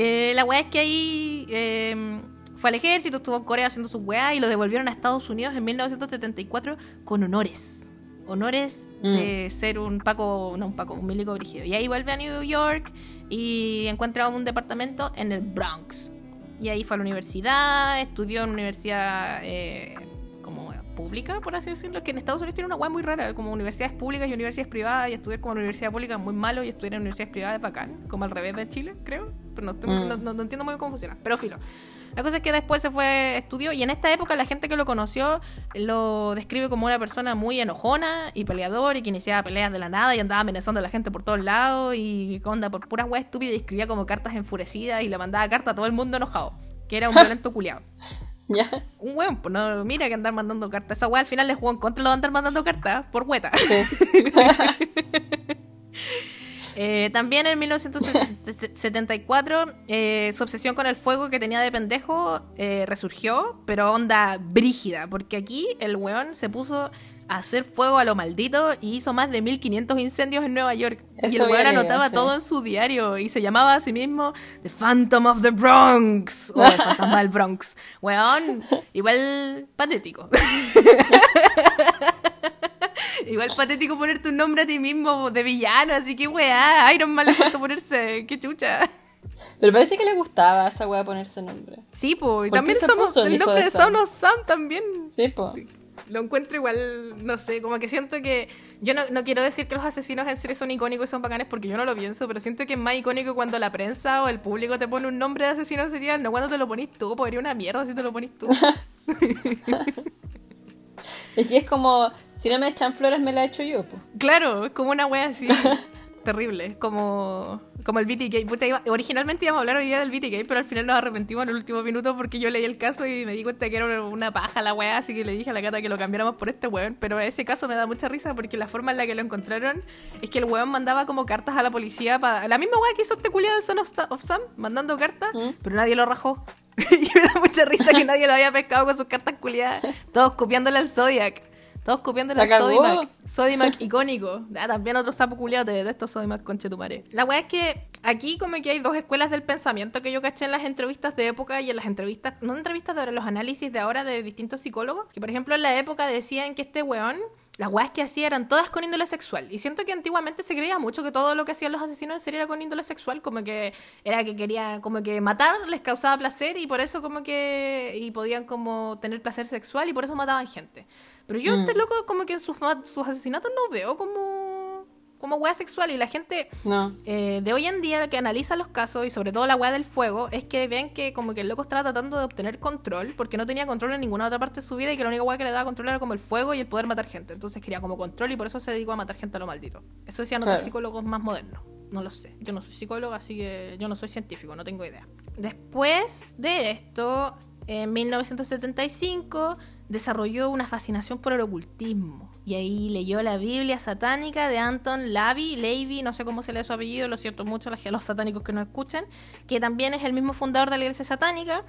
Eh, la weá es que ahí em, fue al ejército, estuvo en Corea haciendo sus weá y lo devolvieron a Estados Unidos en 1974 con honores. Honores mm. de ser un Paco, no un Paco, un milico brígido. Y ahí vuelve a New York y encuentra un departamento en el Bronx y ahí fue a la universidad, estudió en una universidad eh, como pública, por así decirlo, que en Estados Unidos tiene una guay muy rara, como universidades públicas y universidades privadas, y estudiar como universidad pública es muy malo y estudiar en universidades privadas es bacán, como al revés de Chile, creo, pero no, mm. no, entiendo muy bien cómo funciona, pero filo. La cosa es que después se fue, estudió, y en esta época la gente que lo conoció lo describe como una persona muy enojona y peleador, y que iniciaba peleas de la nada y andaba amenazando a la gente por todos lados, y onda por puras weas estúpidas, y escribía como cartas enfurecidas y le mandaba cartas a todo el mundo enojado, que era un *laughs* violento culiado.
¿Ya?
Un weón, pues no, mira que andar mandando cartas. Esa wea al final le jugó en contra lo de andar mandando cartas por hueta. *laughs* Eh, también en 1974 eh, su obsesión con el fuego que tenía de pendejo eh, resurgió, pero onda brígida, porque aquí el weón se puso a hacer fuego a lo maldito y hizo más de 1500 incendios en Nueva York. y el weón anotaba todo en su diario y se llamaba a sí mismo The Phantom of the Bronx o El Fantasma del Bronx. Weón, igual patético. *laughs* *laughs* Igual patético ponerte un nombre a ti mismo de villano, así que weá, Iron Man le falta *laughs* ponerse, qué chucha.
Pero parece que le gustaba a esa weá ponerse nombre.
Sí, po, y también somos el nombre de of Sam también.
Sí, po.
Lo encuentro igual, no sé, como que siento que. Yo no, no quiero decir que los asesinos en serie son icónicos y son bacanes porque yo no lo pienso, pero siento que es más icónico cuando la prensa o el público te pone un nombre de asesino serial, no cuando te lo pones tú, podría una mierda si te lo pones tú. *laughs*
Es que es como, si no me echan flores, me la he hecho yo.
Claro, es como una wea así. *laughs* terrible, como, como el BTK. originalmente íbamos a hablar hoy día del BTK, pero al final nos arrepentimos en el último minuto porque yo leí el caso y me di cuenta que era una paja la wea, así que le dije a la gata que lo cambiáramos por este weón. Pero ese caso me da mucha risa porque la forma en la que lo encontraron es que el weón mandaba como cartas a la policía para. La misma wea que hizo este culiado de Son of, Sam, mandando cartas, ¿Mm? pero nadie lo rajó. *laughs* y me da mucha risa que nadie lo había pescado con sus cartas culiadas. Todos copiándole al Zodiac. Todos copiándole al Sodimac. Sodimac *laughs* icónico. Ah, también otro sapo culiado de, estos Sodimac conchetumare. La weá es que aquí como que hay dos escuelas del pensamiento que yo caché en las entrevistas de época y en las entrevistas, no entrevistas de ahora, los análisis de ahora de distintos psicólogos. Que por ejemplo en la época decían que este weón las weas que hacía eran todas con índole sexual. Y siento que antiguamente se creía mucho que todo lo que hacían los asesinos en serie era con índole sexual, como que era que querían, como que matar les causaba placer y por eso como que, y podían como tener placer sexual y por eso mataban gente. Pero yo, este loco, como que sus, sus asesinatos no veo como como weá sexual y la gente eh, de hoy en día que analiza los casos y sobre todo la weá del fuego es que ven que como que el loco estaba tratando de obtener control porque no tenía control en ninguna otra parte de su vida y que la única weá que le daba control era como el fuego y el poder matar gente. Entonces quería como control y por eso se dedicó a matar gente a lo maldito. Eso decían otros psicólogos más modernos. No lo sé. Yo no soy psicólogo, así que yo no soy científico, no tengo idea. Después de esto, en 1975 desarrolló una fascinación por el ocultismo y ahí leyó la Biblia satánica de Anton Lavey, Levy, no sé cómo se lee su apellido, lo siento mucho a los satánicos que nos escuchan, que también es el mismo fundador de la iglesia satánica.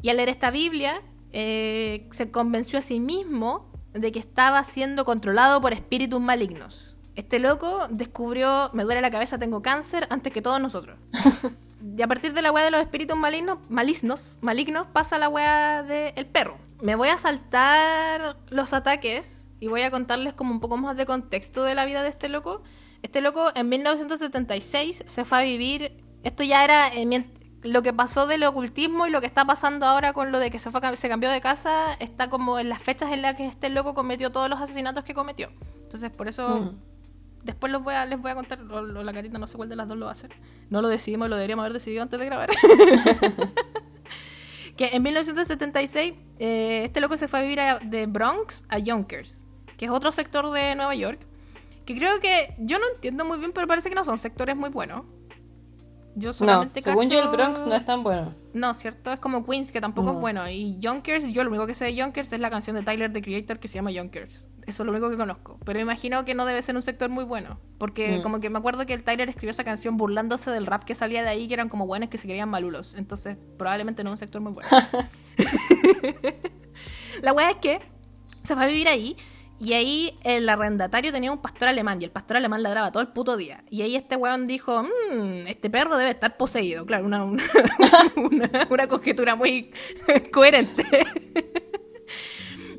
Y al leer esta Biblia, eh, se convenció a sí mismo de que estaba siendo controlado por espíritus malignos. Este loco descubrió, me duele la cabeza, tengo cáncer, antes que todos nosotros. *laughs* y a partir de la weá de los espíritus malignos, malignos, malignos pasa la weá del perro. Me voy a saltar los ataques y voy a contarles como un poco más de contexto de la vida de este loco. Este loco en 1976 se fue a vivir, esto ya era lo que pasó del ocultismo y lo que está pasando ahora con lo de que se, fue, se cambió de casa, está como en las fechas en las que este loco cometió todos los asesinatos que cometió. Entonces por eso... Mm. Después los voy a, les voy a contar, o, la carita no sé cuál de las dos lo va a hacer. No lo decidimos, lo deberíamos haber decidido antes de grabar. *laughs* que en 1976 eh, este loco se fue a vivir de Bronx a Yonkers que es otro sector de Nueva York, que creo que yo no entiendo muy bien, pero parece que no son sectores muy buenos.
Yo solamente no, según yo el Bronx no es tan bueno.
No, cierto, es como Queens, que tampoco es bueno. Y Yonkers, yo lo único que sé de Yonkers es la canción de Tyler, the Creator, que se llama Yonkers. Eso es lo único que conozco. Pero imagino que no debe ser un sector muy bueno. Porque mm. como que me acuerdo que el Tyler escribió esa canción burlándose del rap que salía de ahí, que eran como buenos que se querían malulos. Entonces, probablemente no es un sector muy bueno. *laughs* *laughs* la wea es que se va a vivir ahí y ahí el arrendatario tenía un pastor alemán y el pastor alemán ladraba todo el puto día. Y ahí este weón dijo, mmm, este perro debe estar poseído. Claro, una, una, *laughs* conjetura muy *laughs* coherente.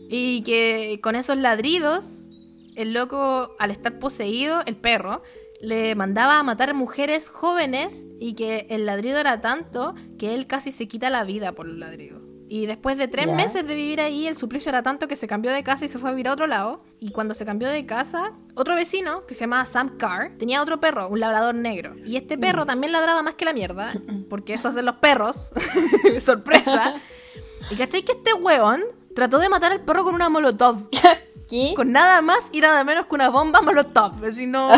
y que con esos ladridos, el loco, al estar poseído, el perro, le mandaba a matar mujeres jóvenes y que el ladrido era tanto que él casi se quita la vida por el ladrido. Y después de tres meses de vivir ahí, el suplicio era tanto que se cambió de casa y se fue a vivir a otro lado. Y cuando se cambió de casa, otro vecino, que se llamaba Sam Carr, tenía otro perro, un labrador negro. Y este perro mm. también ladraba más que la mierda, *laughs* porque eso hacen los perros. *laughs* Sorpresa. *laughs* Y cachai que este weón trató de matar al perro con una molotov. ¿Qué? Con nada más y nada menos que una bomba molotov. Así no,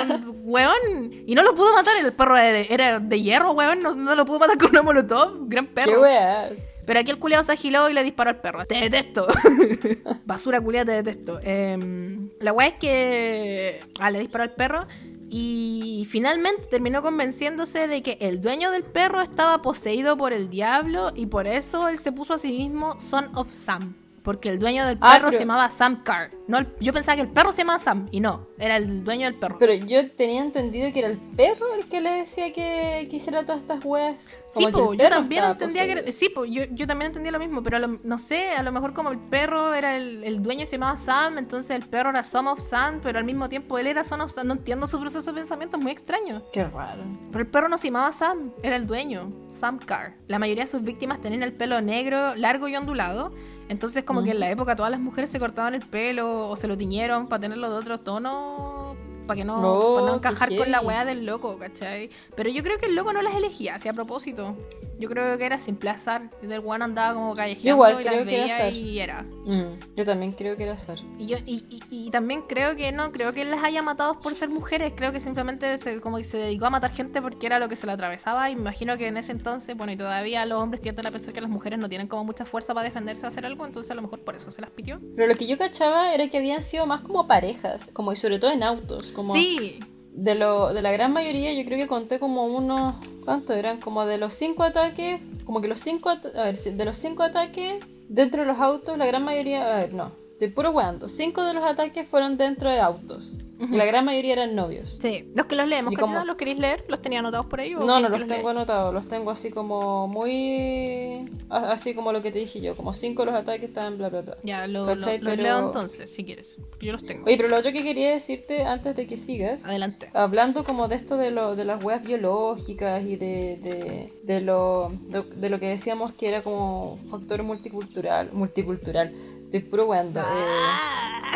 weón. Y no lo pudo matar, el perro era, de hierro, weón. No, no, lo pudo matar con una molotov. Gran perro.
Qué weón.
Pero aquí el culiado se agiló y le disparó al perro. Te detesto. *laughs* Basura culiada, te detesto. Em, la weá es que. Ah, le disparó al perro. Y finalmente terminó convenciéndose de que el dueño del perro estaba poseído por el diablo y por eso él se puso a sí mismo Son of Sam porque el dueño del ah, perro se llamaba Sam Carr. No, yo pensaba que el perro se llamaba Sam y no, era el dueño del perro.
Pero yo tenía entendido que era el perro el que le decía que, hiciera todas estas weas.
Sí, pues yo también entendía que era, Sí, pues yo, yo, también entendía lo mismo, pero no sé, a lo mejor como el perro era el, el dueño se llamaba Sam, entonces el perro era Son of Sam, pero al mismo tiempo él era Son of Sam. No entiendo su proceso de pensamiento, es muy extraño.
Qué raro.
Pero el perro no se llamaba Sam, era el dueño, Sam Carr. La mayoría de sus víctimas tenían el pelo negro, largo y ondulado entonces como que en la época todas las mujeres se cortaban el pelo o se lo tiñeron para tenerlo de otro tono para que no, no encajar con la weá del loco, ¿cachai? Pero yo creo que el loco no las elegía, así a propósito. Yo creo que era simple azar. El weón andaba como callejeando y las veía y era.
Mm, yo también creo que era azar.
Y, yo, y, y, también creo que no, creo que él las haya matado por ser mujeres. Creo que simplemente se, como que se dedicó a matar gente porque era lo que se le atravesaba. Y me imagino que en ese entonces, bueno, y todavía los hombres tienden a pensar que las mujeres no tienen como mucha fuerza para defenderse a hacer algo, entonces a lo mejor por eso se las pitió.
Pero lo que yo cachaba era que habían sido más como parejas, como y sobre todo en autos
sí.
De, lo, de la gran mayoría, yo creo que conté como unos. ¿Cuántos eran? Como de los cinco ataques. Como que los cinco. A ver, de los cinco ataques dentro de los autos, la gran mayoría. A ver, no. Estoy puro weando. Cinco de los ataques fueron dentro de autos. La gran mayoría eran novios.
Sí, los que los leemos,
como-
¿los queréis leer? ¿Los tenía anotados por ahí? o
No, no los tengo anotados, los tengo así como muy... Así como lo que te dije yo, como cinco de los ataques estaban bla bla bla.
Ya, lo, lo- los leo entonces, si quieres. Yo los tengo.
Oye, pero lo otro que quería decirte antes de que sigas,
Adelante.
hablando como de esto de, lo, de las weas biológicas y de, de, de lo, de, de lo que decíamos que era como factor multicultural, multicultural, estoy puro weando,
Ah.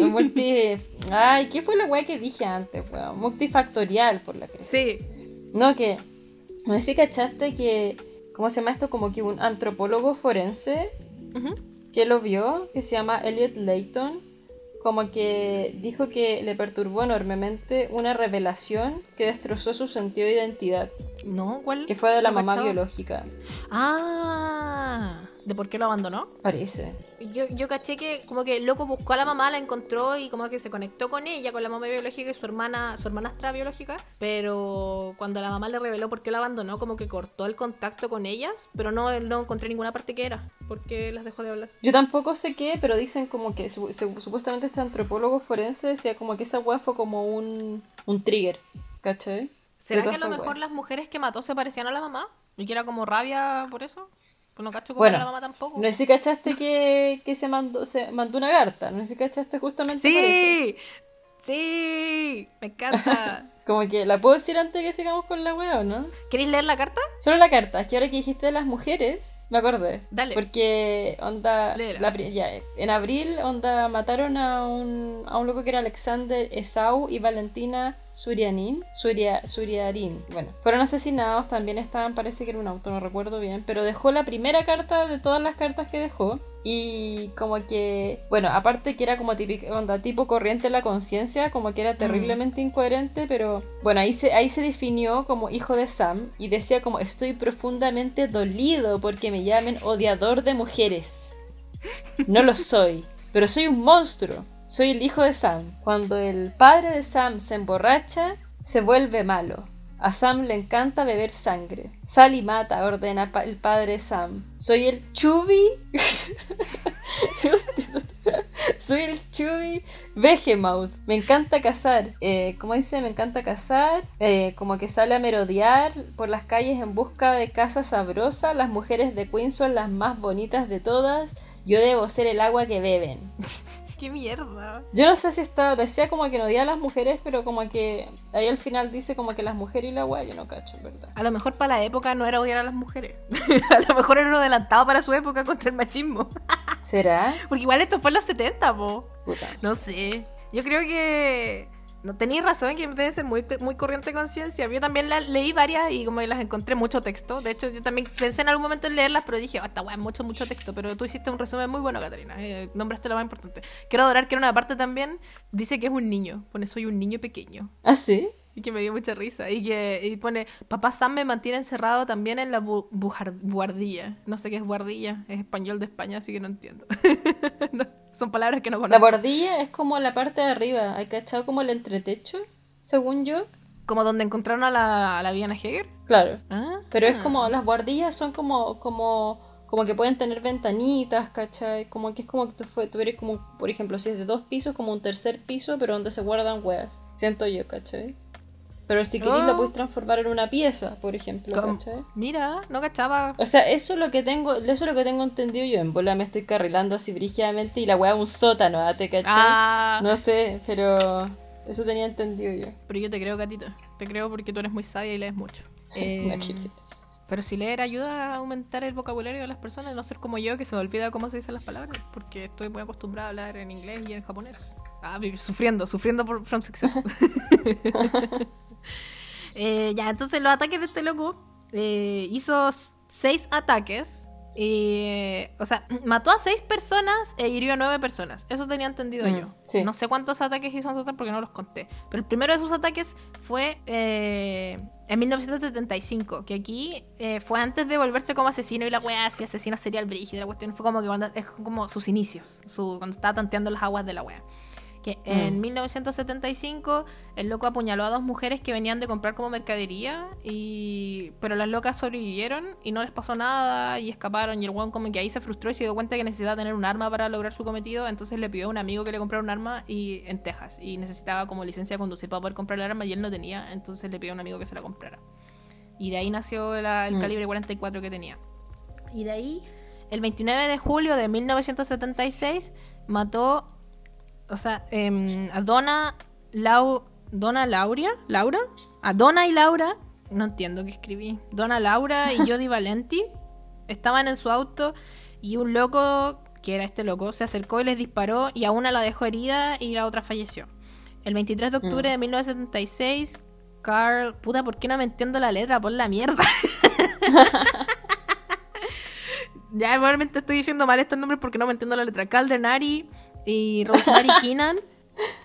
eh, multi... Ay, ¿qué fue la wea que dije antes, weón? Multifactorial, por la que...
Sí.
No, que. No sé si cachaste que. ¿Cómo se llama esto? Como que un antropólogo forense
Ujú.
que lo vio, que se llama Elliot Layton, como que dijo que le perturbó enormemente una revelación que destrozó su sentido de identidad,
No, ¿cuál?
que fue de la mamá biológica.
Ah, ¿de por qué lo abandonó?
Parece.
Yo, yo caché que como que el loco buscó a la mamá, la encontró y como que se conectó con ella, con la mamá biológica y su hermana, su hermanastra biológica, pero cuando la mamá le reveló por qué la abandonó, como que cortó el contacto con ellas, pero no, no encontré ninguna parte que era, porque las dejó de hablar.
Yo tampoco sé qué, pero dicen como que su- su- supuestamente este antropólogo forense decía como que esa weá fue como un, un trigger, ¿cachai?
¿Será que a lo mejor las mujeres que mató se parecían a la mamá? ¿Y que era como rabia por eso? Pues no cacho cómo
Bueno,
era la mamá tampoco.
No sé si cachaste que, que se, mandó, se mandó una carta, no sé si cachaste justamente.
¡Sí! ¡Sí! Me encanta. *laughs*
Como que, ¿la puedo decir antes que sigamos con la wea o no?
¿Queréis leer la carta?
Solo la carta, es que ahora que dijiste de las mujeres, me acordé.
Dale.
Porque, onda, la ya, en abril, onda, mataron a un, a un loco que era Alexander Esau y Valentina Surianin, Suria, Suriarin. Bueno, fueron asesinados, también estaban, parece que era un auto, no recuerdo bien, pero dejó la primera carta de todas las cartas que dejó. Y como que, bueno, aparte que era como típica, onda, tipo corriente la conciencia, como que era terriblemente incoherente, pero bueno, ahí se, ahí se definió como hijo de Sam y decía como estoy profundamente dolido porque me llamen odiador de mujeres. No lo soy, pero soy un monstruo. Soy el hijo de Sam. Cuando el padre de Sam se emborracha, se vuelve malo. A Sam le encanta beber sangre. Sal y mata, ordena el padre Sam. Soy el Chubby. *laughs* Soy el Chubby Behemoth. Me encanta cazar. Eh, como dice, me encanta cazar. Eh, como que sale a merodear por las calles en busca de casa sabrosa. Las mujeres de Queen son las más bonitas de todas. Yo debo ser el agua que beben. *laughs*
¡Qué mierda!
Yo no sé si está, decía como que no odia a las mujeres, pero como que ahí al final dice como que las mujeres y la agua, yo no cacho, ¿verdad?
A lo mejor para la época no era odiar a las mujeres. *laughs* a lo mejor era uno adelantado para su época contra el machismo.
¿Será? *laughs*
Porque igual esto fue en los 70, po. No sé. Yo creo que. No tenéis razón que debe ser muy, muy corriente de conciencia. Yo también la, leí varias y como las encontré mucho texto. De hecho, yo también pensé en algún momento en leerlas, pero dije, oh, esta weá es mucho, mucho texto. Pero tú hiciste un resumen muy bueno, Catarina. Eh, nombraste lo más importante. Quiero adorar que en una parte también dice que es un niño. Pone, soy un niño pequeño.
¿Ah, sí?
Y que me dio mucha risa. Y que y pone, papá Sam me mantiene encerrado también en la bu- buhardilla. No sé qué es buhardilla. Es español de España, así que no entiendo. *laughs* No, son palabras que no
La
conozco.
bordilla es como la parte de arriba, ¿hay cachado como el entretecho? Según yo.
Como donde encontraron a la, a la Viana Heger.
Claro.
Ah.
Pero es como, las bordillas son como, como, como que pueden tener ventanitas, ¿cachai? Como que es como que tú fue- tuvieras como, por ejemplo, si es de dos pisos, como un tercer piso, pero donde se guardan huevas. Siento yo, ¿cachai? Pero si querés
Oh.
lo puedes transformar en una pieza, por ejemplo.
Mira, no cachaba.
O sea, eso es lo que tengo, eso es lo que tengo entendido yo. En bola me estoy carrilando así brígidamente y la weá es un sótano, ¿ah? ¿te cachai?
Ah.
No sé, pero eso tenía entendido yo.
Pero yo te creo, Catita. Te creo porque tú eres muy sabia y lees mucho. *laughs* Eh, pero si leer ayuda a aumentar el vocabulario de las personas, no ser como yo que se me olvida cómo se dicen las palabras, porque estoy muy acostumbrada a hablar en inglés y en japonés. Ah, sufriendo, sufriendo por From Success. *laughs* *laughs* Eh, ya, entonces los ataques de este loco eh, hizo seis ataques. eh, o sea, *clears throat* mató a seis personas e hirió a nueve personas. Eso tenía entendido
Mm,
yo.
sí.
No sé cuántos ataques hizo total porque no los conté. Pero el primero de sus ataques fue eh, en 1975. Que aquí fue antes de volverse como asesino y la weá, así asesino serial brígido. La cuestión fue como que cuando, es como sus inicios. Su, cuando estaba tanteando las aguas de la weá. Que en 1975 el loco apuñaló a dos mujeres que venían de comprar como mercadería, y pero las locas sobrevivieron y no les pasó nada y escaparon y el weón como que ahí se frustró y se dio cuenta que necesitaba tener un arma para lograr su cometido, entonces le pidió a un amigo que le comprara un arma y en Texas y necesitaba como licencia de conducir para poder comprar el arma y él no tenía, entonces le pidió a un amigo que se la comprara. Y de ahí nació el mm. calibre 44 que tenía. Y de ahí, el 29 de julio de 1976, mató o sea, eh, a Donna, Lau, Donna Lauria, Laura, a Donna y Laura, no entiendo qué escribí, Donna Laura y *laughs* Jody Valenti estaban en su auto y un loco, que era este loco, se acercó y les disparó y a una la dejó herida y la otra falleció. El 23 de octubre de 1976, mm. Carl, puta, ¿por qué no me entiendo la letra? Por la mierda. *laughs* ya, igualmente estoy diciendo mal estos nombres porque no me entiendo la letra. Carl Denari y Rosemary Keenan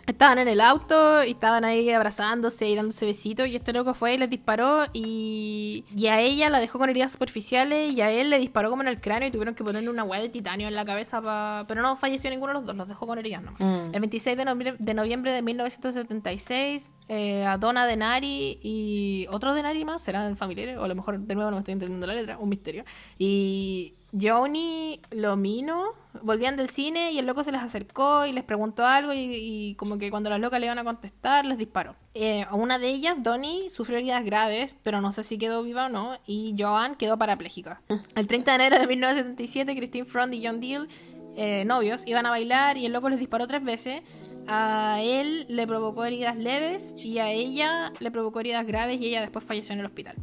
estaban en el auto y estaban ahí abrazándose y dándose besitos y este loco fue y les disparó y, y a ella la dejó con heridas superficiales y a él le disparó como en el cráneo y tuvieron que ponerle una hueá de titanio en la cabeza pa... pero no falleció ninguno de los dos, los dejó con heridas no. Mm. El 26 de noviembre, de noviembre de 1976 eh, a Donna Denari y otro Denari más, serán familiares o a lo mejor de nuevo no me estoy entendiendo la letra, un misterio y Johnny Lomino volvían del cine y el loco se les acercó y les preguntó algo y, como que cuando las locas le iban a contestar les disparó. Eh, una de ellas, Donnie, sufrió heridas graves, pero no sé si quedó viva o no, y Joan quedó parapléjica. El 30 de enero de 1977, Christine Front y John Deal, eh, novios, iban a bailar y el loco les disparó tres veces. A él le provocó heridas leves y a ella le provocó heridas graves y ella después falleció en el hospital.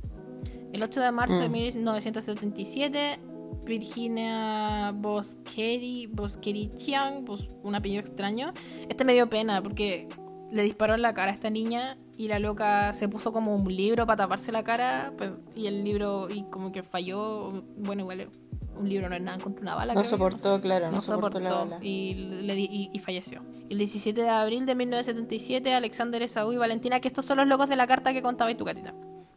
El 8 de marzo de 1977 mm. Virginia Boscheri, Boscherichian, pues, un apellido extraño. Este me dio pena porque le disparó en la cara a esta niña y la loca se puso como un libro para taparse la cara pues, y el libro y como que falló. Bueno, igual un libro no es nada contra una bala.
No soportó, claro,
no, soportó, la bala. Y, le, y, falleció. El 17 de abril de 1977, Alexander Esaú y Valentina, que estos son los locos de la carta que contaba y tu gatita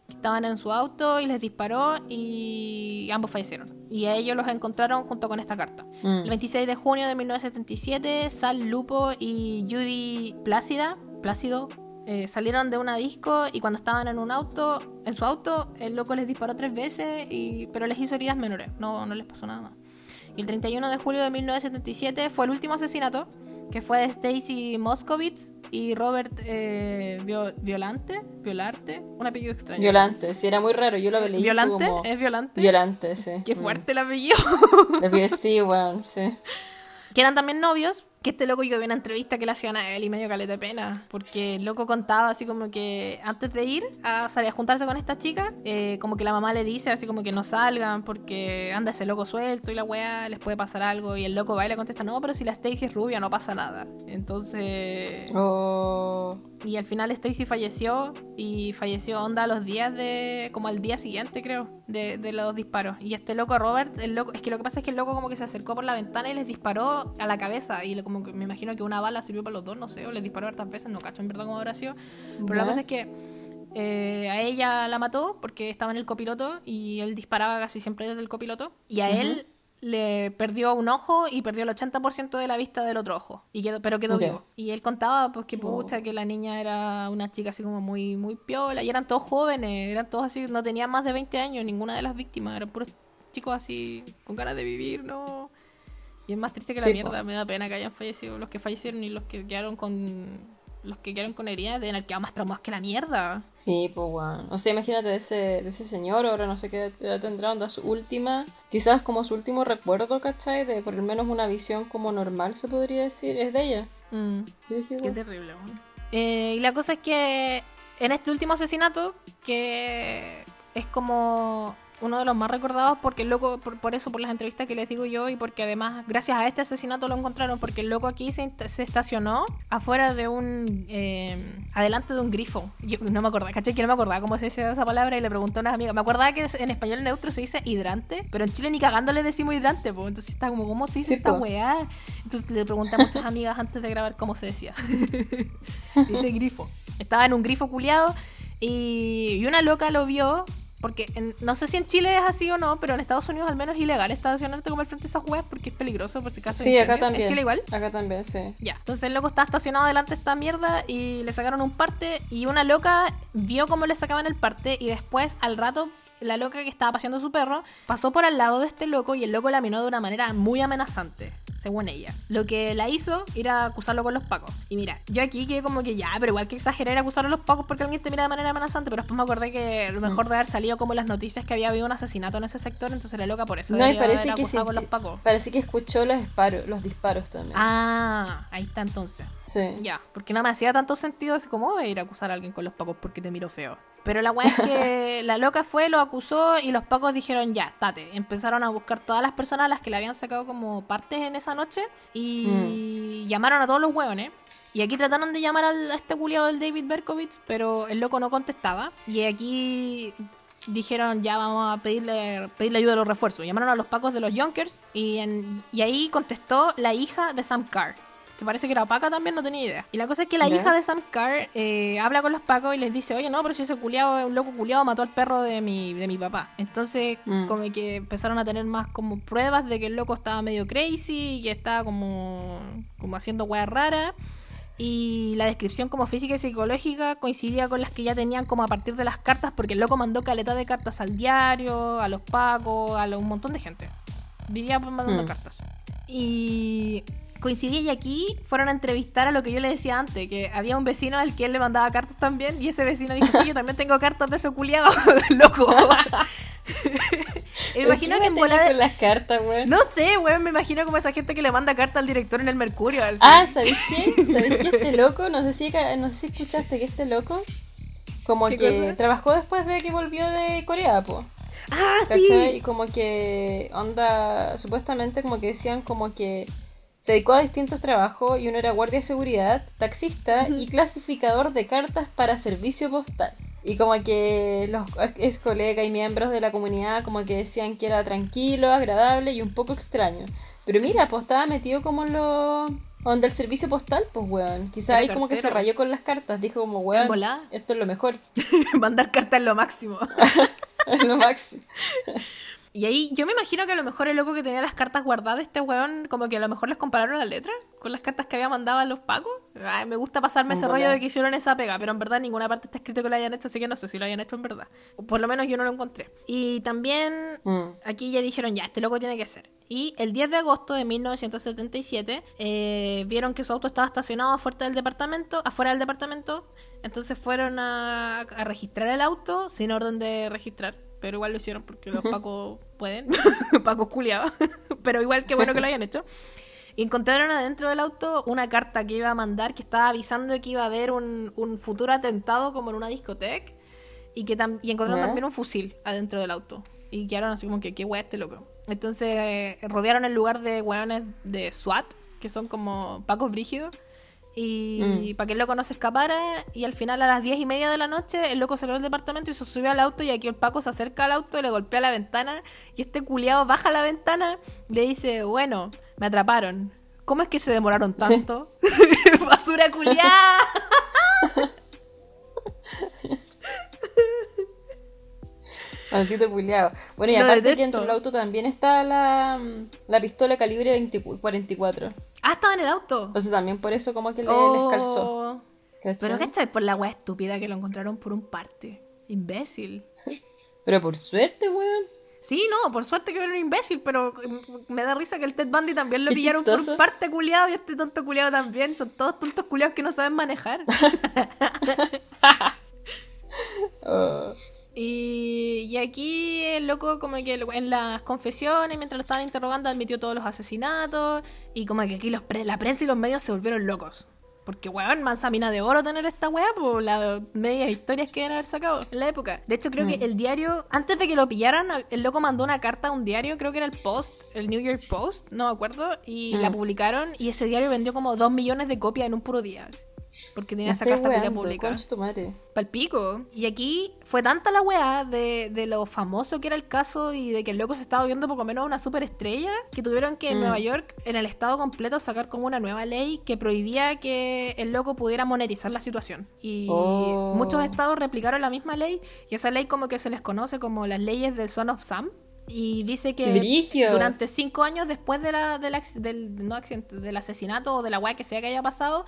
estaban en su auto y les disparó y ambos fallecieron. Y a ellos los encontraron junto con esta carta. Mm. El 26 de junio de 1977, Sal Lupo y Judy Plácida, Plácido, eh, salieron de una disco y cuando estaban en un auto, en su auto, el loco les disparó tres veces, y, pero les hizo heridas menores, no, no les pasó nada más. Y el 31 de julio de 1977 fue el último asesinato, que fue de Stacy Moskowitz, y Robert eh, Violante, Violarte, un apellido extraño.
Violante, sí, era muy raro, yo lo leí.
¿Violante? ¿Es Violante?
Violante, sí.
Qué fuerte el apellido.
sí, bueno, sí.
Que eran también novios, que este loco yo vi una entrevista que le hacían a él y medio caleta de pena, porque el loco contaba así como que antes de ir a salir a juntarse con esta chica, eh, como que la mamá le dice así como que no salgan porque anda ese loco suelto y la weá les puede pasar algo y el loco va y le contesta, no, pero si la Stacy es rubia no pasa nada. Entonces...
Oh.
Y al final Stacy falleció y falleció onda a los días de... como al día siguiente creo, de, de, los disparos. Y este loco Robert, el loco, es que lo que pasa es que el loco como que se acercó por la ventana y les disparó a la cabeza y como que me imagino que una bala sirvió para los dos, no sé, o les disparó hartas veces, no cacho en verdad cómo habrá sido. Pero la cosa es que eh, a ella la mató porque estaba en el copiloto y él disparaba casi siempre desde el copiloto. Y a él le perdió un ojo y perdió el 80% de la vista del otro ojo. Y quedó, pero quedó vivo. Y él contaba pues que pucha, que la niña era una chica así como muy, muy piola. Y eran todos jóvenes, eran todos así, no tenían más de 20 años, ninguna de las víctimas. Eran puros chicos así con ganas de vivir, ¿no? Y es más triste que la mierda, me da pena que hayan fallecido los que fallecieron y los que quedaron con los que quedaron con heridas deben haber quedado más traumados que la mierda.
Sí, pues bueno. O sea, imagínate de ese, de ese señor, ahora no sé qué edad tendrá, onda su última, quizás como su último recuerdo, ¿cachai? De por lo menos una visión como normal, se podría decir, es de ella.
Mm. qué terrible, eh, y la cosa es que en este último asesinato, que es como uno de los más recordados porque el loco, por, eso, por las entrevistas que les digo yo y porque además, gracias a este asesinato lo encontraron, porque el loco aquí se, estacionó afuera de un, eh, adelante de un grifo. Yo no me acordaba, caché que no me acordaba cómo se dice esa palabra y le pregunté a unas amigas. Me acordaba que en español neutro se dice hidrante, pero en Chile ni cagando le decimos hidrante, pues entonces está como, ¿cómo se dice esta weá? Entonces le pregunté a muchas amigas antes de grabar cómo se decía. *laughs* dice grifo. Estaba en un grifo culiado y, y una loca lo vio porque en- no sé si en Chile es así o no, pero en Estados Unidos al menos es ilegal estacionarte como al frente de esas weas porque es peligroso por si acaso.
Sí, acá también.
¿En Chile igual?
Acá también, sí.
Ya, entonces el loco estaba estacionado delante de esta mierda y le sacaron un parte y una loca vio cómo le sacaban el parte y después al rato la loca que estaba paseando su perro pasó por al lado de este loco y el loco la miró de una manera muy amenazante, según ella. Lo que la hizo era acusarlo con los pacos. Y mira, yo aquí quedé como que ya, pero igual que exagerar acusarlo a los pacos porque alguien te mira de manera amenazante, pero después me acordé que lo mejor de haber salido como las noticias que había habido un asesinato en ese sector, entonces la loca por eso
No, y parece que, sí,
con los pacos.
parece que escuchó los disparos, los disparos también.
Ah, ahí está entonces.
Sí.
Ya, porque no me hacía tanto sentido así como voy a ir a acusar a alguien con los pacos porque te miro feo. Pero la weá es que *laughs* la loca fue, lo acusó y los pacos dijeron ya, tate. Empezaron a buscar todas las personas a las que le habían sacado como partes en esa noche y llamaron a todos los hueones. Y aquí trataron de llamar al- a este culiado del David Berkovitz, pero el loco no contestaba. Y aquí dijeron ya vamos a pedirle, pedirle ayuda a los refuerzos. Llamaron a los pacos de los Junkers y, en- y ahí contestó la hija de Sam Carr. Que parece que era paca también, no tenía idea. Y la cosa es que la hija de Sam Carr eh, habla con los pacos y les dice, oye, no, pero si ese culiado, un loco culiado mató al perro de mi, de mi papá. Entonces,
Mm.
como que empezaron a tener más como pruebas de que el loco estaba medio crazy y que estaba como, como haciendo weas raras. Y la descripción como física y psicológica coincidía con las que ya tenían como a partir de las cartas, porque el loco mandó caleta de cartas al diario, a los pacos, a lo- un montón de gente. Vivía mandando
Mm.
cartas. Y coincidía y aquí fueron a entrevistar a lo que yo le decía antes, que había un vecino al que él le mandaba cartas también, y ese vecino dijo, sí, yo también tengo cartas de ese culiado, *laughs* loco. Me *laughs* *laughs* imagino
¿Qué
que en
tenía
volada...
con las cartas, weón?
No sé, weón, me imagino como esa gente que le manda carta al director en el Mercurio. así.
Ah, ¿sabéis qué? ¿Sabéis que este loco? No sé si, no sé si escuchaste que este loco como
¿Qué
que
cosa?
trabajó después de que volvió de Corea, po.
Ah,
¿Cachai?
sí.
Y como que onda, supuestamente como que decían como que se dedicó a distintos trabajos y uno era guardia de seguridad, taxista y clasificador de cartas para servicio postal. Y como que los ex colegas y miembros de la comunidad como que decían que era tranquilo, agradable y un poco extraño. Pero mira, pues estaba metido como en lo... Donde el servicio postal, pues weón. Quizá
Era
ahí como que se rayó con las cartas. Dijo como, weón, esto es lo mejor. *laughs*
Mandar cartas es lo máximo. *laughs*
es lo máximo. *laughs*
Y ahí yo me imagino que a lo mejor el loco que tenía las cartas guardadas, este weón, como que a lo mejor les compararon la letra con las cartas que había mandado a los pacos. Ay, me gusta pasarme ese rollo de que hicieron esa pega, pero en verdad en ninguna parte está escrito que lo hayan hecho, así que no sé si lo hayan hecho en verdad. O por lo menos yo no lo encontré. Y también
Mm.
aquí ya dijeron, ya, este loco tiene que ser. Y el 10 de agosto de 1977 eh, vieron que su auto estaba estacionado afuera del departamento, afuera del departamento. Entonces fueron a, a registrar el auto sin orden de registrar. Pero igual lo hicieron porque los pacos pueden. *laughs* *laughs* pacos culiados. *laughs* pero igual que bueno que lo hayan hecho. Y encontraron adentro del auto una carta que iba a mandar que estaba avisando que iba a haber un, un futuro atentado como en una discoteca. Y, que tam- y encontraron también un fusil adentro del auto. Y quedaron así como que, qué weá este loco. Entonces eh, rodearon el lugar de weones de SWAT, que son como pacos brígidos. Y para que el loco no se escapara. Y al final, a las diez y media de la noche, el loco salió del departamento y se subió al auto. Y aquí el Paco se acerca al auto, le golpea la ventana. Y este culiado baja la ventana, le dice: Bueno, me atraparon. ¿Cómo es que se demoraron
Sí.
tanto? *laughs* ¡Basura culiada! *laughs*
Maldito culiao. Bueno, y
Lo
aparte que dentro del auto también está la, mm, la pistola calibre 20 44.
Ah, estaba en el auto.
Entonces también por eso como que le, les calzó.
Oh.
¿cachai?
Pero ¿cachai? Por la weá estúpida que lo encontraron por un parte. Imbécil. *laughs*
Pero por suerte, weón.
Sí, no, por suerte que era un imbécil, pero me da risa que el Ted Bundy también lo
Qué
pillaron por un parte culiado y este tonto culiado también. Son todos tontos culiados que no saben manejar. *laughs* *laughs*
Oh.
Y, y aquí el loco como que en las confesiones, mientras lo estaban interrogando, admitió todos los asesinatos. Y como que aquí los pre- la prensa y los medios se volvieron locos. Porque, weón, mansa mina de oro tener esta weá por las medias historias que deben haber sacado en la época. De hecho, creo que el diario, antes de que lo pillaran, el loco mandó una carta a un diario, creo que era el Post, el New York Post, no me acuerdo, y la publicaron. Y ese diario vendió como dos millones de copias en un puro día. Porque esa carta
weando,
pública.
tu madre.
Palpico. Y aquí fue tanta la weá de, de lo famoso que era el caso y de que el loco se estaba viendo poco menos una superestrella, que tuvieron que en
Mm.
Nueva York, en el estado completo, sacar como una nueva ley que prohibía que el loco pudiera monetizar la situación. Y
Oh.
muchos estados replicaron la misma ley, y esa ley como que se les conoce como las leyes del Son of Sam. Y dice que
Brigio.
durante cinco años después de la, del- no accidente, del asesinato o de la weá que sea que haya pasado,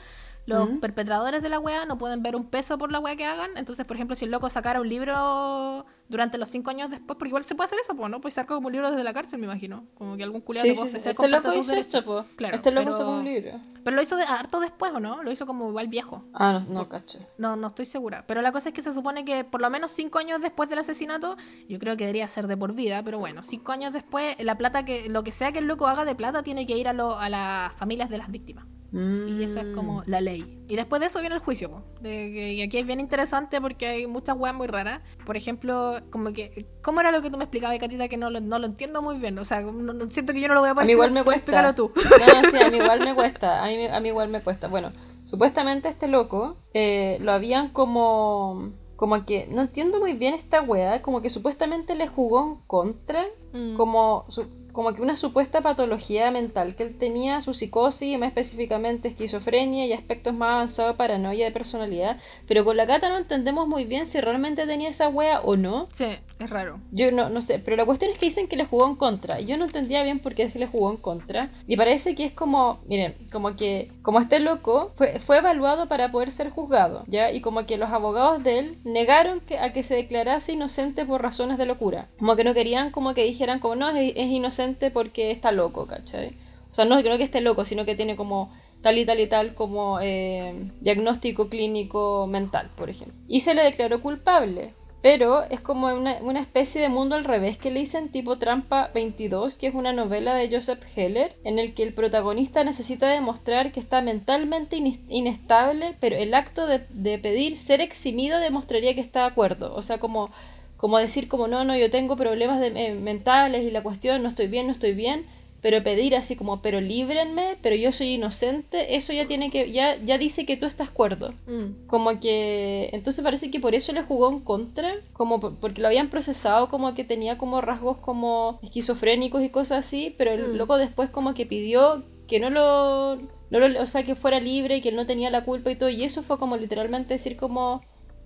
los perpetradores de la weá no pueden ver un peso por la weá que hagan. Entonces, por ejemplo, si el loco sacara un libro durante los cinco años después, porque igual se puede hacer eso, pues, ¿no? Puedes sacar como un libro desde la cárcel, me imagino. Como que algún culiado
Sí,
te puede
sí, sí.
ofrecer
Este
comprarte
loco
tus
hizo esto, po.
Claro,
Este loco
pero-
sacó un libro.
Pero lo hizo de harto después, ¿o no? Lo hizo como igual viejo.
Ah, no, no, cacho.
No, no estoy segura. Pero la cosa es que se supone que por lo menos cinco años después del asesinato, yo creo que debería ser de por vida, pero bueno, cinco años después, la plata que, lo que sea que el loco haga de plata tiene que ir a, lo- a las familias de las víctimas. Y esa es
Mm.
como la ley. Y después de eso viene el juicio, po. De que- y aquí es bien interesante porque hay muchas weas muy raras. Por ejemplo, como que, ¿cómo era lo que tú me explicabas, Catita? Que no lo, no lo entiendo muy bien. O sea, no- siento que yo no lo voy a
A
poder
mí igual me cuesta.
explícalo tú.
No, *laughs* no, sí, a mí *laughs* igual me cuesta. A mí, a mí igual me cuesta. Bueno, supuestamente este loco eh, lo habían como. Como que. No entiendo muy bien esta wea. Como que supuestamente le jugó en contra.
Mm.
Como. su- como que una supuesta patología mental que él tenía, su psicosis, más específicamente esquizofrenia y aspectos más avanzados de paranoia de personalidad. Pero con la cata no entendemos muy bien si realmente tenía esa wea o no.
Sí, es raro.
Yo no, no sé, pero la cuestión es que dicen que le jugó en contra. Yo no entendía bien por qué es que le jugó en contra. Y parece que es como, miren, como que, como este loco fue, fue evaluado para poder ser juzgado, ¿ya? Y como que los abogados de él negaron que, a que se declarase inocente por razones de locura. Como que no querían como que dijeran como, no, es, es inocente porque está loco, ¿cachai? O sea, no, no que esté loco, sino que tiene como tal y tal y tal como eh, diagnóstico clínico mental, por ejemplo. Y se le declaró culpable. Pero es como una, una especie de mundo al revés que le dicen tipo Trampa 22, que es una novela de Joseph Heller, en el que el protagonista necesita demostrar que está mentalmente inestable, pero el acto de, de pedir ser eximido demostraría que está de acuerdo. O sea, como, como decir como no, no, yo tengo problemas de- eh, mentales y la cuestión, no estoy bien, no estoy bien, pero pedir así como, pero líbrenme, pero yo soy inocente, eso ya tiene que, ya, ya dice que tú estás cuerdo.
Mm.
Como que. Entonces parece que por eso le jugó en contra. Como por- porque lo habían procesado como que tenía como rasgos como esquizofrénicos y cosas así. Pero el
Mm.
loco después como que pidió que no lo, no lo- O sea, que fuera libre y que él no tenía la culpa y todo. Y eso fue como literalmente decir como.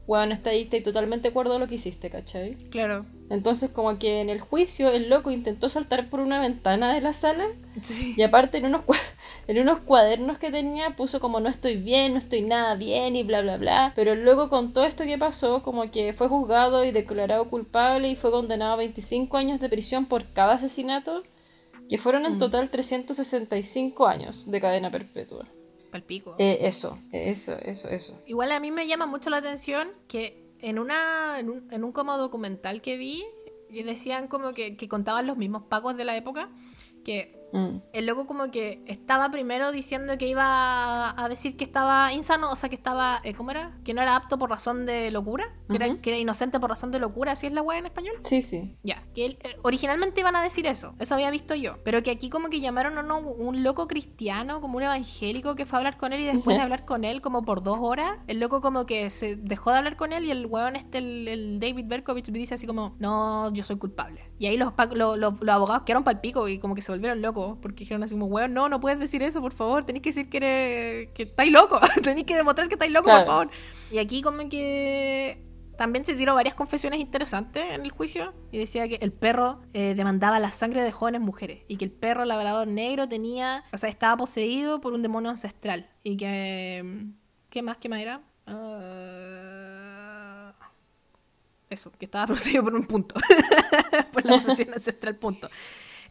Bueno, está ahí, estoy totalmente de acuerdo a lo que hiciste, ¿cachai?
Claro.
Entonces como que en el juicio el loco intentó saltar por una ventana de la sala.
Sí.
Y aparte en unos, *laughs* en unos cuadernos que tenía puso como no estoy bien, no estoy nada bien y bla bla bla. Pero luego con todo esto que pasó, como que fue juzgado y declarado culpable y fue condenado a 25 años de prisión por cada asesinato, que fueron en total 365 años de cadena perpetua.
Palpico.
Eh, eso, eso, eso, eso.
Igual a mí me llama mucho la atención que en una en un, en un como documental que vi decían como que, que contaban los mismos pagos de la época que
Mm.
el loco como que estaba primero diciendo que iba a, decir que estaba insano, o sea que estaba, eh, ¿cómo era? Que no era apto por razón de locura, que, era,
Ujú.
que era inocente por razón de locura, así es la weá en español.
Sí, sí.
Ya, que él- eh, originalmente iban a decir eso, eso había visto yo, pero que aquí como que llamaron a uno un loco cristiano, como un evangélico que fue a hablar con él y después de hablar con él como por dos horas, el loco como que se dejó de hablar con él y el weón este, el, el David Berkovich, dice así como, no, yo soy culpable. Y ahí los, pa- lo- lo- los abogados quedaron pal pico y como que se volvieron locos, porque dijeron así como, weón, no, no puedes decir eso, por favor, tenéis que decir que eres, que estáis loco, *laughs* tenéis que demostrar que estáis loco,
Claro.
por favor. Y aquí como que también se tiró varias confesiones interesantes en el juicio y decía que el perro eh, demandaba la sangre de jóvenes mujeres y que el perro labrador negro tenía, o sea, estaba poseído por un demonio ancestral y que... ¿Qué más? ¿Qué más era? Ah, eso, que estaba *laughs* poseído por un punto. *laughs* por la posesión ancestral, punto.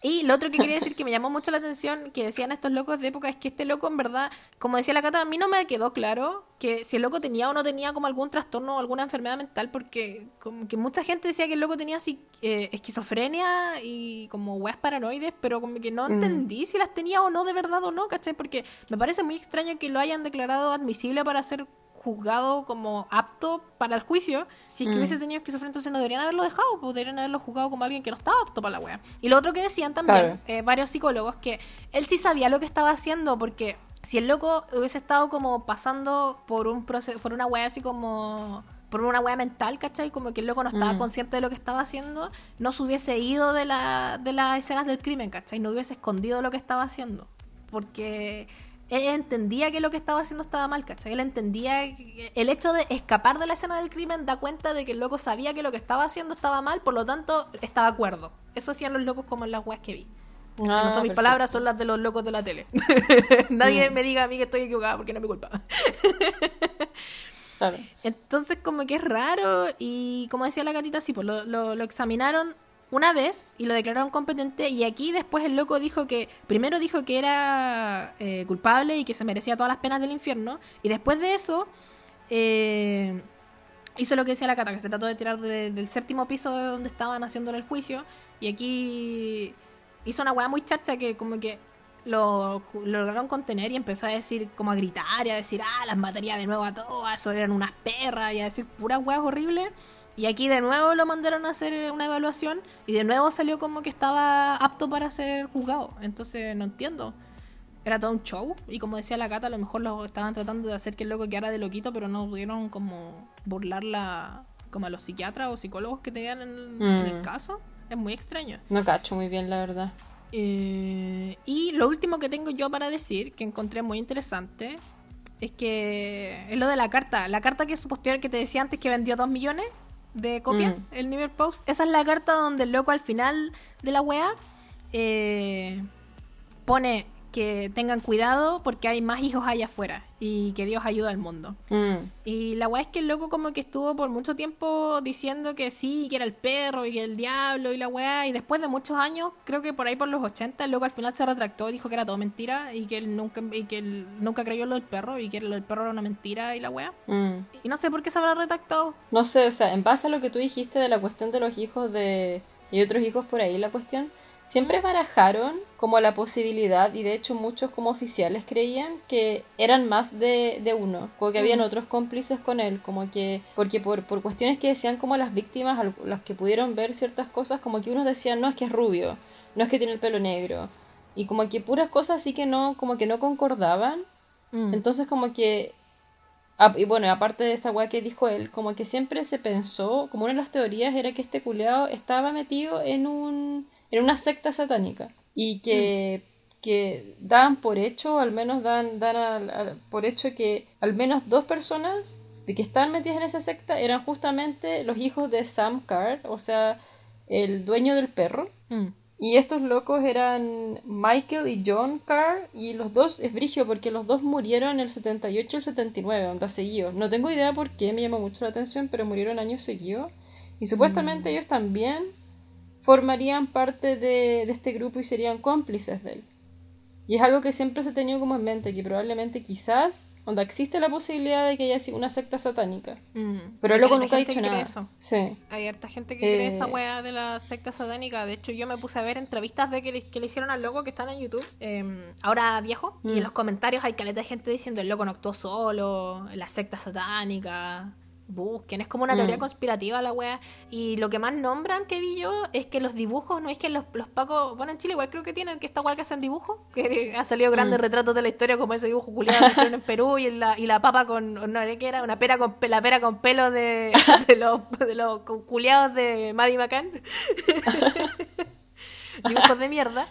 Y lo otro que quería decir que me llamó mucho la atención que decían estos locos de época es que este loco en verdad, como decía la Cata, a mí no me quedó claro que si el loco tenía o no tenía como algún trastorno o alguna enfermedad mental porque como que mucha gente decía que el loco tenía así, eh, esquizofrenia y como weas paranoides, pero como que no
Mm.
entendí si las tenía o no de verdad o no, ¿cachai? Porque me parece muy extraño que lo hayan declarado admisible para ser juzgado como apto para el juicio, si es que
Mm.
hubiese tenido esquizofrenia, entonces no deberían haberlo dejado, pues deberían haberlo juzgado como alguien que no estaba apto para la wea. Y lo otro que decían también
Claro.
eh, varios psicólogos, que él sí sabía lo que estaba haciendo, porque si el loco hubiese estado como pasando por un proceso, por una wea así como por una wea mental, ¿cachai? Como que el loco no estaba
Mm.
consciente de lo que estaba haciendo, no se hubiese ido de, la, de las escenas del crimen, ¿cachai? No hubiese escondido lo que estaba haciendo. Porque él entendía que lo que estaba haciendo estaba mal, ¿cachai? Él entendía que el hecho de escapar de la escena del crimen da cuenta de que el loco sabía que lo que estaba haciendo estaba mal, por lo tanto estaba de acuerdo. Eso hacían los locos como en las weas que vi. O sea,
Ah,
no son mis
perfecto.
palabras, son las de los locos de la tele. *laughs* Nadie me diga a mí que estoy equivocada porque no es mi culpa. *laughs* Entonces como que es raro y como decía la gatita, sí, pues lo, lo- lo examinaron una vez y lo declararon competente y aquí después el loco dijo que, primero dijo que era eh, culpable y que se merecía todas las penas del infierno y después de eso eh, hizo lo que decía la cata, que se trató de tirar de- del séptimo piso de donde estaban haciéndole el juicio y aquí hizo una weá muy chacha que como que lo, lo lograron contener y empezó a decir, como a gritar y a decir, ah, las mataría de nuevo a todas, eso eran unas perras y a decir puras weas horribles. Y aquí de nuevo lo mandaron a hacer una evaluación y de nuevo salió como que estaba apto para ser juzgado. Entonces no entiendo. Era todo un show y como decía la cata, a lo mejor lo estaban tratando de hacer que el loco quedara de loquito, pero no pudieron como burlarla como a los psiquiatras o psicólogos que tenían en, en el
Mm.
caso. Es muy extraño.
No cacho muy bien, la verdad.
Eh, y lo último que tengo yo para decir, que encontré muy interesante, es que es lo de la carta. La carta que supostear que te decía antes que vendió 2 millones de copias,
Mm.
el York Post. Esa es la carta donde el loco al final de la wea eh, pone que tengan cuidado porque hay más hijos allá afuera y que Dios ayuda al mundo.
Mm.
Y la weá es que el loco como que estuvo por mucho tiempo diciendo que sí, que era el perro y el diablo y la weá. Y después de muchos años, creo que por ahí por los 80, el loco al final se retractó y dijo que era todo mentira y que él nunca, y que él nunca creyó en lo del perro y que del perro era una mentira y la weá.
Mm.
Y no sé por qué se habrá retractado.
No sé, o sea, en base a lo que tú dijiste de la cuestión de los hijos de... y otros hijos por ahí, la cuestión, siempre barajaron como la posibilidad, y de hecho muchos como oficiales creían que eran más de, de uno, como que habían
Mm.
otros cómplices con él, como que, porque por, por cuestiones que decían como las víctimas, las que pudieron ver ciertas cosas, como que unos decían, no, es que es rubio, no es que tiene el pelo negro, y como que puras cosas así que no, como que no concordaban,
Mm.
entonces como que... y bueno, aparte de esta weá que dijo él, como que siempre se pensó, como una de las teorías era que este culeado estaba metido en un en una secta satánica y que, que dan por hecho, al menos dan, dan al- al- por hecho que al menos dos personas de que están metidas en esa secta eran justamente los hijos de Sam Carr, o sea, el dueño del perro.
Mm.
Y estos locos eran Michael y John Carr, y los dos es brigio porque los dos murieron en el 78 y el 79, onda seguidos. No tengo idea por qué, me llamó mucho la atención, pero murieron años seguidos. Y supuestamente ellos también formarían parte de, de este grupo y serían cómplices de él. Y es algo que siempre se ha tenido como en mente, que probablemente quizás, onda, existe la posibilidad de que haya sido una secta satánica.
Mm.
Pero loco nunca ha dicho nada.
eso.
Sí.
Hay harta gente que cree
Eh,
esa weá de la secta satánica. De hecho, yo me puse a ver entrevistas de que le, que le hicieron al loco que están en YouTube, eh, ahora viejo, y
Mm.
en los comentarios hay caleta de gente diciendo el loco no actuó solo, la secta satánica. Busquen, es como una teoría
Mm.
conspirativa la weá. Y lo que más nombran que vi yo es que los dibujos, no es que los, los pacos, bueno, en Chile igual creo que tienen que esta weá que hacen dibujos, que *laughs* ha salido grandes
Mm.
retratos de la historia como ese dibujo culiado que hicieron en Perú y la, y la papa con, no sé qué era, una pera con, la pera con pelo de, *laughs* de los, de los culiados de Maddie McCann. *laughs* dibujos de mierda.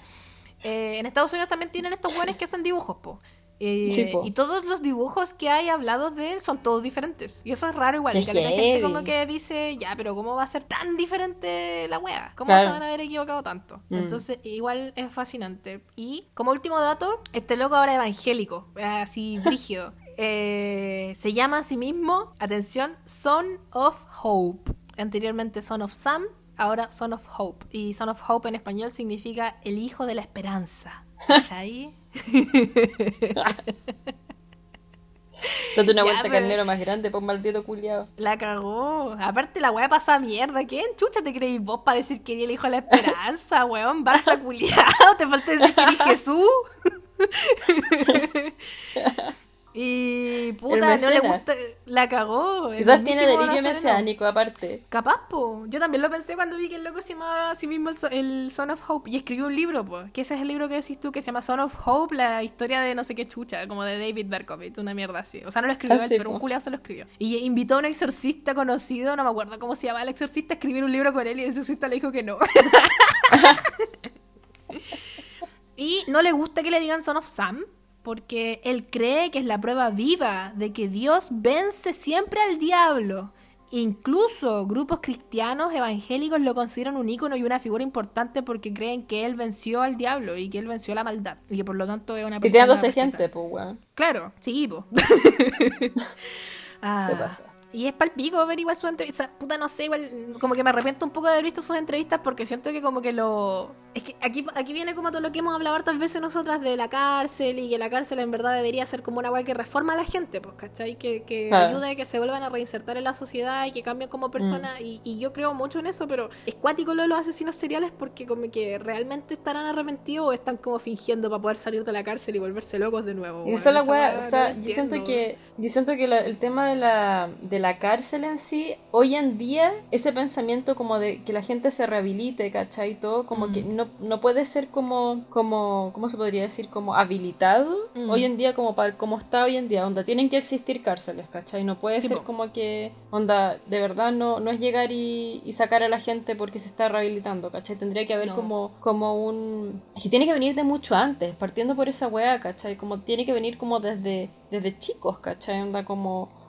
Eh, en Estados Unidos también tienen estos buenos que hacen dibujos, po. Eh,
Sí.
Y todos los dibujos que hay hablados de él son todos diferentes. Y eso es raro igual. Caleta de gente como que dice, ya, pero ¿cómo va a ser tan diferente la wea? ¿Cómo
Claro.
se van a haber equivocado tanto?
Mm.
Entonces, igual es fascinante. Y como último dato, este loco ahora es evangélico, así *laughs* brígido. Eh, se llama a sí mismo, atención, Son of Hope. Anteriormente Son of Sam, ahora Son of Hope. Y Son of Hope en español significa el hijo de la esperanza. *laughs* ¿Cachai? *laughs*
Date una
Ya,
vuelta
pero-
carnero más grande, pon maldito culiado.
La cagó. Aparte, la weá pasa mierda. ¿Quién chucha te creéis vos para decir que eres el hijo de la esperanza, *laughs* weón? Barça culiado. Te falta decir que eres Jesús. *laughs* Y puta, no le gusta. La cagó.
Quizás tiene delirio mesiánico, aparte.
Capaz, po. Yo también lo pensé cuando vi que el loco se llamaba así mismo el Son of Hope. Y escribió un libro, po. Que ese es el libro que decís tú, que se llama Son of Hope, la historia de no sé qué chucha, como de David Berkowitz, una mierda así. O sea, no lo escribió ah, él, pero un culiado se lo escribió. Y invitó a un exorcista conocido, no me acuerdo cómo se llama el exorcista, a escribir un libro con él y el exorcista le dijo que no. *laughs* *laughs* y no le gusta que le digan Son of Sam porque él cree que es la prueba viva de que Dios vence siempre al diablo. Incluso grupos cristianos evangélicos lo consideran un ícono y una figura importante porque creen que él venció al diablo y que él venció la maldad y que por lo tanto es una persona.
Gente, pues,
Claro, sí, pues. *laughs* *laughs* ¿Qué pasa? Y es palpico ver igual su entrevista. Puta, no sé, igual. Como que me arrepiento un poco de haber visto sus entrevistas porque siento que como que lo. Es que aquí, aquí viene como todo lo que hemos hablado hartas veces nosotras de la cárcel y que la cárcel en verdad debería ser como una weá que reforma a la gente, pues, ¿cachai? Que, que ayuda a que se vuelvan a reinsertar en la sociedad y que cambien como personas. Mm. Y, y, yo creo mucho en eso, pero es cuático lo de los asesinos seriales porque como que realmente estarán arrepentidos o están como fingiendo para poder salir de la cárcel y volverse locos de nuevo.
Y esa es la weá, o sea, yo siento que, yo siento que el tema de la, de la cárcel en sí, hoy en día, ese pensamiento como de que la gente se rehabilite, ¿cachai? Todo, como que mm. No, no, puede ser como, como, ¿cómo se podría decir? Como habilitado mm. hoy en día, como, para, como está hoy en día, onda, tienen que existir cárceles, ¿cachai? No puede ser como que, onda, de verdad no, no es llegar y, y, sacar a la gente porque se está rehabilitando, ¿cachai? Tendría que haber como, como un... Es que tiene que venir de mucho antes, partiendo por esa weá, ¿cachai? Como tiene que venir como desde, desde chicos, ¿cachai? Onda como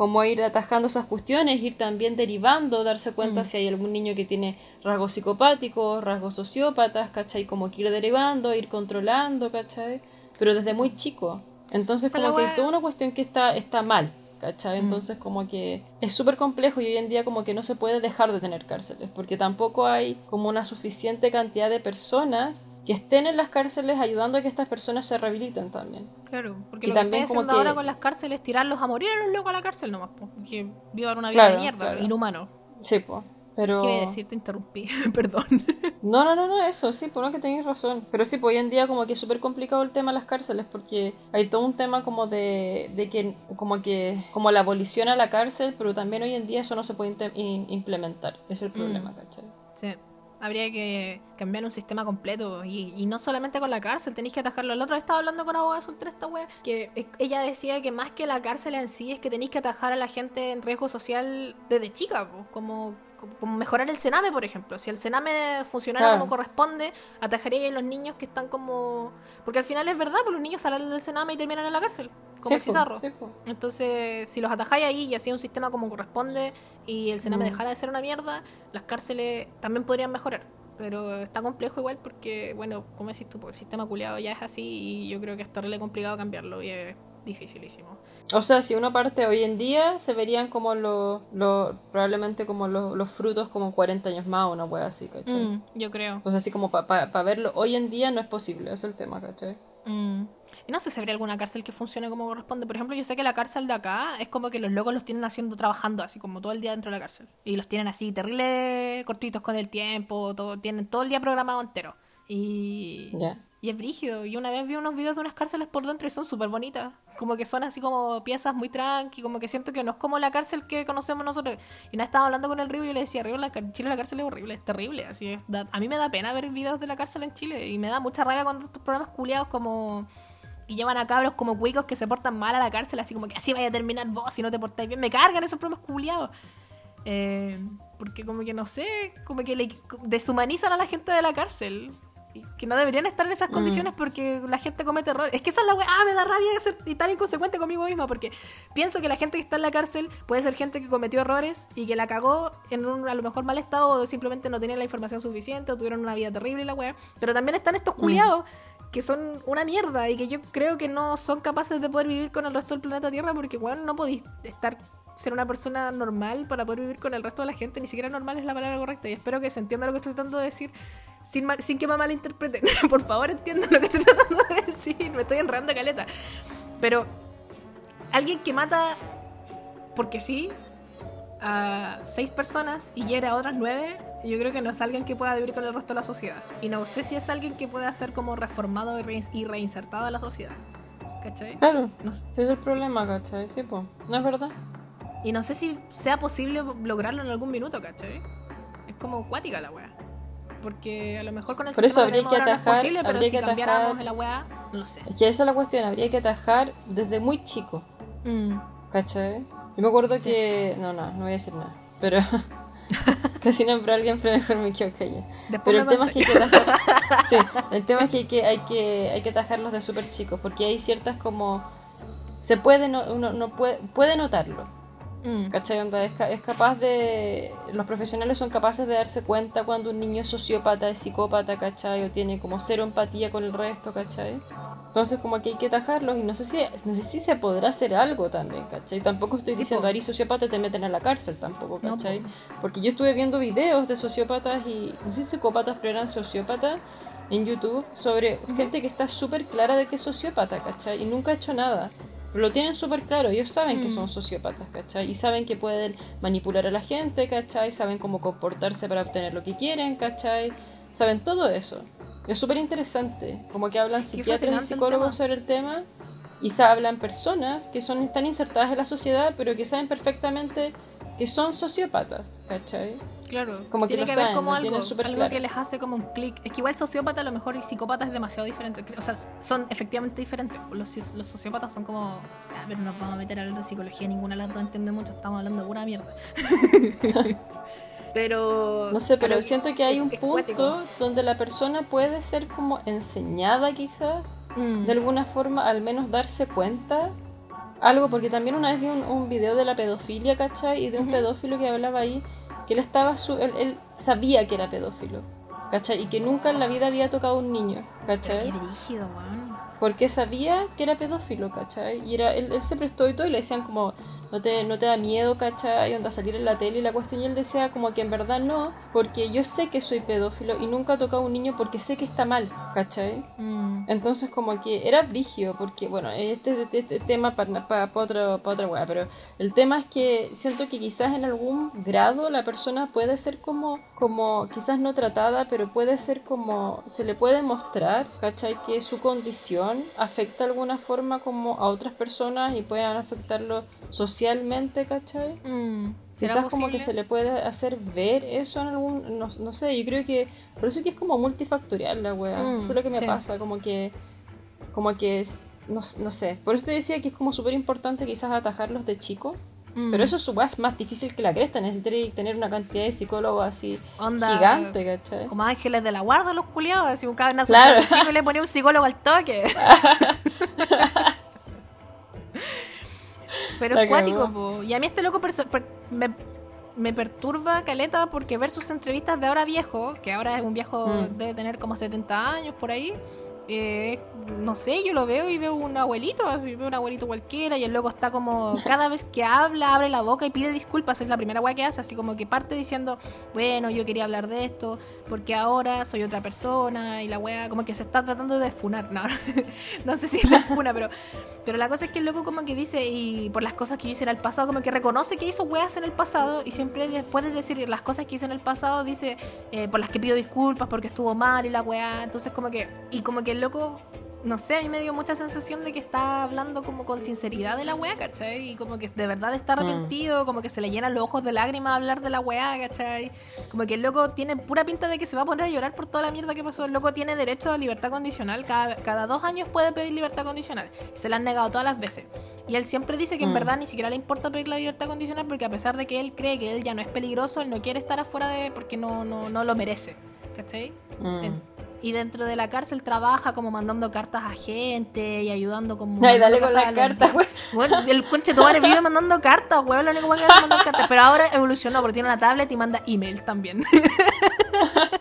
como ir atajando esas cuestiones, ir también derivando, darse cuenta mm. si hay algún niño que tiene rasgos psicopáticos, rasgos sociópatas, ¿cachai? Como que ir derivando, ir controlando, ¿cachai? Pero desde muy chico. Entonces como que hay toda una cuestión que está, está mal, ¿cachai? Mm. Entonces como que es súper complejo y hoy en día como que no se puede dejar de tener cárceles, porque tampoco hay como una suficiente cantidad de personas que estén en las cárceles ayudando a que estas personas se rehabiliten también.
Claro, porque lo también que está haciendo ahora con las cárceles es tirarlos a morir a los locos a la cárcel nomás, que vivan una vida de mierda, inhumano.
Sí, pues. Pero...
¿Qué iba a decir? Te interrumpí, *laughs* perdón.
No, no, no, no, eso, sí, por lo que tenéis razón. Pero sí, pues hoy en día como que es súper complicado el tema de las cárceles porque hay todo un tema como de, de que, como que, como la abolición a la cárcel, pero también hoy en día eso no se puede implementar. Es el problema, mm. ¿cachai?
Sí habría que cambiar un sistema completo. Y, no solamente con la cárcel, tenéis que atajarlo. El otro estaba hablando con abogada soltera esta wea, que ella decía que más que la cárcel en sí es que tenéis que atajar a la gente en riesgo social desde chica, como como mejorar el cename, por ejemplo. Si el cename funcionara como corresponde, atajaría a los niños que están como... Porque al final es verdad, porque los niños salen del cename y terminan en la cárcel, como sí, Entonces, si los atajáis ahí y así un sistema como corresponde y el cename mm. dejara de ser una mierda, las cárceles también podrían mejorar. Pero está complejo igual porque, bueno, como decís tú, pues, el sistema culiado ya es así y yo creo que es terrible complicado cambiarlo y es dificilísimo.
O sea, si uno parte hoy en día, se verían como los, lo, probablemente como los, frutos como 40 años más, una wea así, ¿cachai?
Mm, yo creo.
Entonces así como para verlo hoy en día no es posible, es el tema, ¿cachai?
Mm. Y no sé si habría alguna cárcel que funcione como corresponde. Por ejemplo, yo sé que la cárcel de acá es como que los locos los tienen haciendo, trabajando así como todo el día dentro de la cárcel. Y los tienen así terrible cortitos con el tiempo, todo, tienen todo el día programado entero. Y... Y es brígido. Y una vez vi unos videos de unas cárceles por dentro y son súper bonitas. Como que son así como piezas muy tranqui, como que siento que no es como la cárcel que conocemos nosotros. Y una estaba hablando con el Río y yo le decía, Río, la Chile la cárcel es horrible, es terrible. Así es, a mí me da pena ver videos de la cárcel en Chile y me da mucha rabia cuando estos programas culiados como y llevan a cabros como cuicos que se portan mal a la cárcel, así como que así vaya a terminar vos si no te portáis bien. Me cargan esos programas culiados. Eh, porque como que no sé, como que le deshumanizan a la gente de la cárcel que no deberían estar en esas mm. condiciones porque la gente comete errores. Es que esa es la weá, ah, me da rabia ser tan inconsecuente conmigo misma porque pienso que la gente que está en la cárcel puede ser gente que cometió errores y que la cagó en un a lo mejor mal estado o simplemente no tenía la información suficiente o tuvieron una vida terrible y la weá. Pero también están estos mm. culiados que son una mierda y que yo creo que no son capaces de poder vivir con el resto del planeta Tierra porque, bueno, no podéis estar ser una persona normal para poder vivir con el resto de la gente, ni siquiera normal es la palabra correcta y espero que se entienda lo que estoy tratando de decir sin, sin que me malinterpreten. *laughs* Por favor, entiendo lo que estoy tratando de decir. Me estoy enredando caleta. Pero alguien que mata porque sí a seis personas y hiere a otras nueve, yo creo que no es alguien que pueda vivir con el resto de la sociedad. Y no sé si es alguien que pueda ser como reformado y reinsertado a la sociedad. ¿cachai?
Claro.
No sé.
Ese es el problema, ¿cachai? Sí, pues. ¿No es verdad?
Y no sé si sea posible lograrlo en algún minuto, ¿cachai? Es como cuática la weá. Porque a lo mejor con el
Por eso habría que
ahora no es
atajar-
posible, pero
habría
si
que
cambiáramos
atajar-
la weá, no sé.
Es que esa es la cuestión. Habría que atajar desde muy chico.
Mm.
¿Cachai? Yo me acuerdo
Sí.
que. No, no, no voy a decir nada. Pero. *laughs* *laughs* Casi nombro a alguien, pero mejor me quedo callada. Pero el tema es que hay que atajar. *laughs* sí, el tema es que hay que, hay que, hay que atajarlos de súper chicos. Porque hay ciertas como. Se puede, no, uno no puede, puede notarlo.
Mm.
¿Cachai? Onda, es, es capaz de. Los profesionales son capaces de darse cuenta cuando un niño es sociópata, es psicópata, ¿cachai? O tiene como cero empatía con el resto, ¿cachai? Entonces, como que hay que atajarlos y no sé si, no sé si se podrá hacer algo también, ¿cachai? Tampoco estoy
Sí,
diciendo. Ari sociópata te meten a la cárcel tampoco, ¿cachai?
po.
Porque yo estuve viendo videos de sociópatas y. No sé si psicópatas, pero eran sociópatas en YouTube sobre gente que está súper clara de que es sociópata, ¿cachai? Y nunca ha hecho nada. Pero lo tienen súper claro, ellos saben que
Mm.
son sociópatas, ¿cachai? Y saben que pueden manipular a la gente, ¿cachai? Saben cómo comportarse para obtener lo que quieren, ¿cachai? Saben todo eso. Es súper interesante, como que hablan psiquiatras y
el
psicólogos sobre el tema y se hablan personas que son están insertadas en la sociedad, pero que saben perfectamente que son sociópatas, ¿cachai?
Claro,
Como que
tiene que
saben,
como algo, algo
claro.
que les hace como un clic. Es que igual sociópata a lo mejor y psicópata es demasiado diferente. O sea, son efectivamente diferentes. Los, los sociópatas son como... Ah, pero nos vamos a meter a hablar de psicología, ninguna de las dos entiende mucho, estamos hablando de pura mierda. *laughs* pero...
No sé, pero siento que hay un punto
cuático.
donde la persona puede ser como enseñada quizás
Mm.
de alguna forma al menos darse cuenta algo, porque también una vez vi un, un video de la pedofilia, ¿cachai? Y de un pedófilo que hablaba ahí, que él estaba su él, él sabía que era pedófilo, ¿cachai? Y que nunca en la vida había tocado a un niño, ¿cachai?
qué brígido.
Porque sabía que era pedófilo, ¿cachai? Y era, él, él se prestó y todo y le decían como, no te, no te da miedo, ¿cachai? Onda salir en la tele y la cuestión y él decía como que en verdad no, porque yo sé que soy pedófilo y nunca he tocado a un niño porque sé que está mal, ¿cachai?
Mm.
Entonces como que era brigio, porque bueno, este, este, este tema para, para, para, otro, para otra weá, pero el tema es que siento que quizás en algún grado la persona puede ser como, como quizás no tratada, pero puede ser como, se le puede mostrar, ¿cachai? Que su condición afecta de alguna forma como a otras personas y puedan afectarlo socialmente, ¿cachai?
Mm. ¿Será
Quizás como que se le puede hacer ver eso en algún, no, no sé, yo creo que, por eso que es como multifactorial la wea,
Mm,
eso es lo que me
sí.
pasa, como que, como que, es- no, no sé, por eso te decía que es como súper importante quizás atajarlos de chico,
Mm.
pero eso es, wea, es más difícil que la cresta, necesitaría tener una cantidad de psicólogos así
Onda,
gigante, ¿cachai?
Como ángeles de la guarda los culiados, así un cabezón
Claro.
chico y le ponía un psicólogo al toque. *laughs* Pero es cuático, po. Y a mí este loco per- me, me perturba caleta porque ver sus entrevistas de ahora viejo, que ahora es un viejo,
Mm.
debe tener como 70 años por ahí. Eh, no sé, yo lo veo y veo un abuelito, así veo un abuelito cualquiera y el loco está como, *laughs* cada vez que habla, abre la boca y pide disculpas, es la primera weá que hace, así como que parte diciendo, bueno, yo quería hablar de esto, porque ahora soy otra persona y la weá como que se está tratando de funar, no, *laughs* no sé si es la funa, pero, pero la cosa es que el loco como que dice, y por las cosas que yo hice en el pasado, como que reconoce que hizo weas en el pasado y siempre después de decir las cosas que hice en el pasado, dice, eh, por las que pido disculpas porque estuvo mal y la weá, entonces como que, y como que el loco no sé, a mí me dio mucha sensación de que está hablando como con sinceridad de la weá, ¿cachai? Y como que de verdad está arrepentido, como que se le llenan los ojos de lágrimas a hablar de la weá, ¿cachai? Como que el loco tiene pura pinta de que se va a poner a llorar por toda la mierda que pasó. El loco tiene derecho a libertad condicional, cada, cada dos años puede pedir libertad condicional. Se la han negado todas las veces. Y él siempre dice que en
Mm.
verdad ni siquiera le importa pedir la libertad condicional porque a pesar de que él cree que él ya no es peligroso, él no quiere estar afuera de... porque no, no, no lo merece, ¿cachai?
Mm.
Y dentro de la cárcel trabaja como mandando cartas a gente y ayudando como...
Ay, dale con las cartas, güey.
Bueno, el conche tu madre vive mandando cartas, weón. Lo único que hace es mandar cartas. Pero ahora evolucionó porque tiene una tablet y manda email también. *laughs*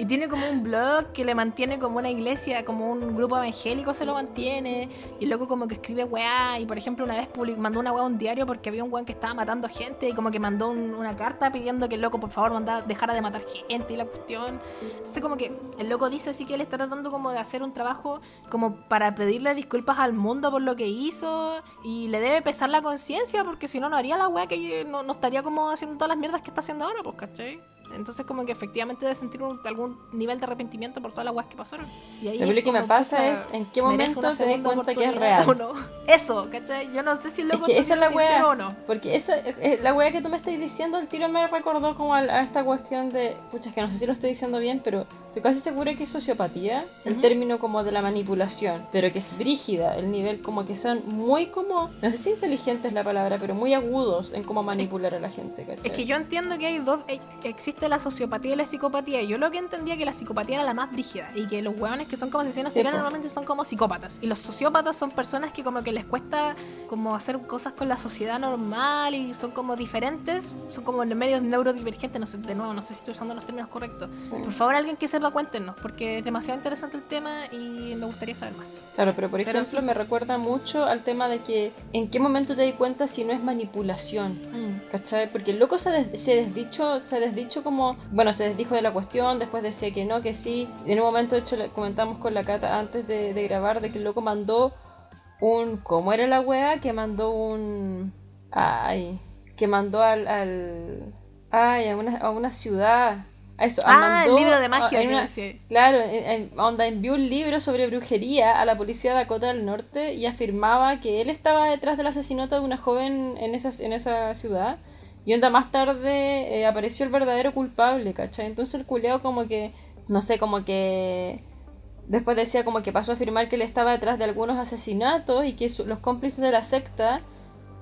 Y tiene como un blog que le mantiene como una iglesia, como un grupo evangélico se lo mantiene. Y luego como que escribe weá. Y por ejemplo una vez public- mandó una weá a un diario porque había un weón que estaba matando gente. Y como que mandó un- una carta pidiendo que el loco por favor dejara de matar gente y la cuestión. Entonces como que el loco dice así que él está tratando como de hacer un trabajo como para pedirle disculpas al mundo por lo que hizo. Y le debe pesar la conciencia porque si no no haría la weá que no, no estaría como haciendo todas las mierdas que está haciendo ahora, pues, ¿cachai? Entonces como que efectivamente debe sentir un- algún nivel de arrepentimiento por todas las weas que pasaron. Y ahí
Lo que me pasa es en qué momento te das cuenta que es real. *laughs*
o no. Eso, ¿cachai? Yo no sé si el
Es que esa es la wea.
o no.
Porque esa, la wea que tú me estás diciendo, el tiro me recordó como al- a, esta cuestión de. Pucha, es que no sé si lo estoy diciendo bien, pero estoy casi segura que es sociopatía, el
Ujú.
término como de la manipulación, pero que es brígida, el nivel como que son muy como. No sé si inteligente es la palabra, pero muy agudos en cómo manipular a la gente, ¿cachai?
Es que yo entiendo que hay dos, eh, existe la sociopatía y la psicopatía. Y yo lo que entendía que la psicopatía era la más brígida y que los hueones que son como asesinos seriales normalmente son como psicópatas. Y los sociópatas son personas que como que les cuesta como hacer cosas con la sociedad normal y son como diferentes, son como medios neurodivergentes. No sé, de nuevo, no sé si estoy usando los términos correctos.
Sí.
Por favor, alguien que sepa, cuéntenos, porque es demasiado interesante el tema y me gustaría saber más.
Claro, pero por
Pero
ejemplo
sí.
me recuerda mucho al tema de que en qué momento te das cuenta si no es manipulación.
Mm.
¿Cachai? Porque el loco se, des- se desdicho, se desdicho como, bueno, se desdijo de la cuestión, después decía que no, que sí. En un momento, de hecho, le comentamos con la Cata antes de, de grabar de que el loco mandó un, ¿cómo era la wea? Que mandó un, ay, que mandó al, al ay, a una, a una ciudad. A eso, a-
Ah, el libro de magia
en una-. Claro, en- en- onda envió un libro sobre brujería a la policía de Dakota del Norte y afirmaba que él estaba detrás del asesinato de una joven en esa, en esa ciudad. Y onda más tarde eh, apareció el verdadero culpable, ¿cachai? Entonces el culeado como que, no sé, como que... Después decía como que pasó a afirmar que él estaba detrás de algunos asesinatos y que su- los cómplices de la secta,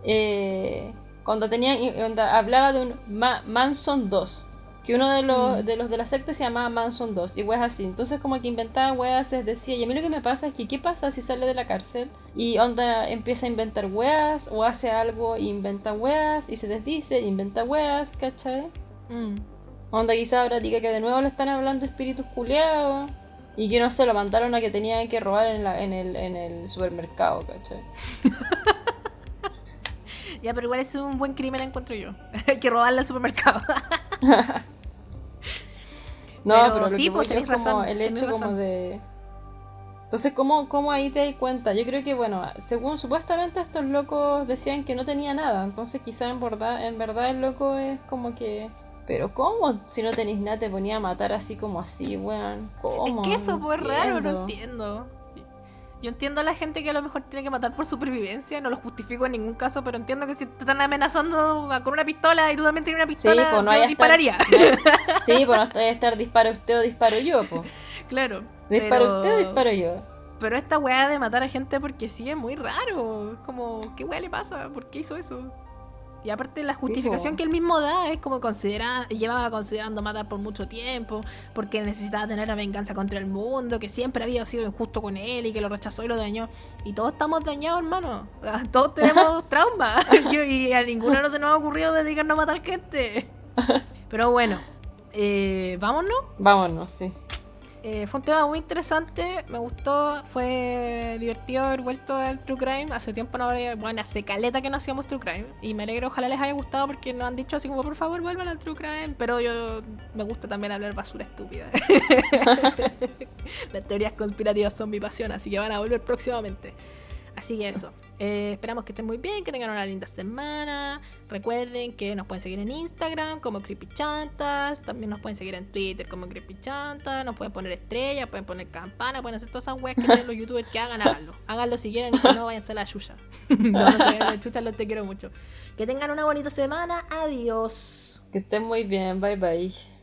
eh, cuando tenían, y- onda, hablaba de un Ma- Manson 2, que uno de los,
Mm.
de los de la secta se llamaba Manson 2 y weas así. Entonces como que inventaba weas, les decía, y a mí lo que me pasa es que ¿qué pasa si sale de la cárcel y onda empieza a inventar weas o hace algo e inventa weas y se desdice, inventa weas, ¿cachai?
Mm.
Onda quizá ahora diga que de nuevo le están hablando espíritus culeados y que no se lo mandaron a que tenían que robar en, la, en, el, en el supermercado, ¿cachai? *laughs*
Ya, pero igual es un buen crimen, encuentro yo. Hay *laughs* que robarle al supermercado. *laughs*
No,
Pero
pero,
sí, pues, tenés
como
razón,
el hecho como de... Entonces, ¿cómo, ¿cómo ahí te das cuenta? Yo creo que, bueno, según supuestamente estos locos decían que no tenía nada, entonces quizá en verdad, en verdad el loco es como que... Pero ¿cómo? Si no tenéis nada te ponía a matar así como así, weón. ¿Cómo?
Es que eso
No
fue raro, no
entiendo.
Yo entiendo a la gente que a lo mejor tiene que matar por supervivencia, no lo justifico en ningún caso, pero entiendo que si te están amenazando con una pistola y tú también tienes una
Sí,
pistola,
pues no
yo
estar-
dispararía.
no hay- Sí, pues no está a estar disparo usted o disparo yo, pues. *laughs*
claro.
Disparo
pero-
usted o disparo yo.
Pero esta weá de matar a gente porque sí es muy raro. Como, ¿qué weá le pasa? ¿Por qué hizo eso? Y aparte la justificación que él mismo da es como considera, llevaba considerando matar por mucho tiempo, porque necesitaba tener la venganza contra el mundo, que siempre había sido injusto con él y que lo rechazó y lo dañó. Y todos estamos dañados, hermano. Todos tenemos *laughs* trauma. *laughs* Yo- y a ninguno no se nos ha ocurrido dedicarnos a matar gente. *laughs* Pero bueno, eh, vámonos.
Vámonos, sí.
Eh, fue un tema muy interesante, me gustó, fue divertido haber vuelto al True Crime. Hace tiempo no habría, bueno, hace caleta que no hacíamos True Crime. Y me alegro, ojalá les haya gustado porque nos han dicho así como, por favor, vuelvan al True Crime. Pero yo me gusta también hablar basura estúpida. *laughs* Las teorías conspirativas son mi pasión, así que van a volver próximamente. Así que eso. Eh, esperamos que estén muy bien, que tengan una linda semana. Recuerden que nos pueden seguir en Instagram como CreepyChantas. También nos pueden seguir en Twitter como CreepyChantas. Nos pueden poner estrellas, pueden poner campana, pueden hacer todas esas weas que tienen los youtubers que hagan, háganlo. Háganlo si quieren y si no, váyanse a la chucha. *laughs* no, no se vayan a la chucha, los te quiero mucho. Que tengan una bonita semana. Adiós.
Que estén muy bien. Bye bye.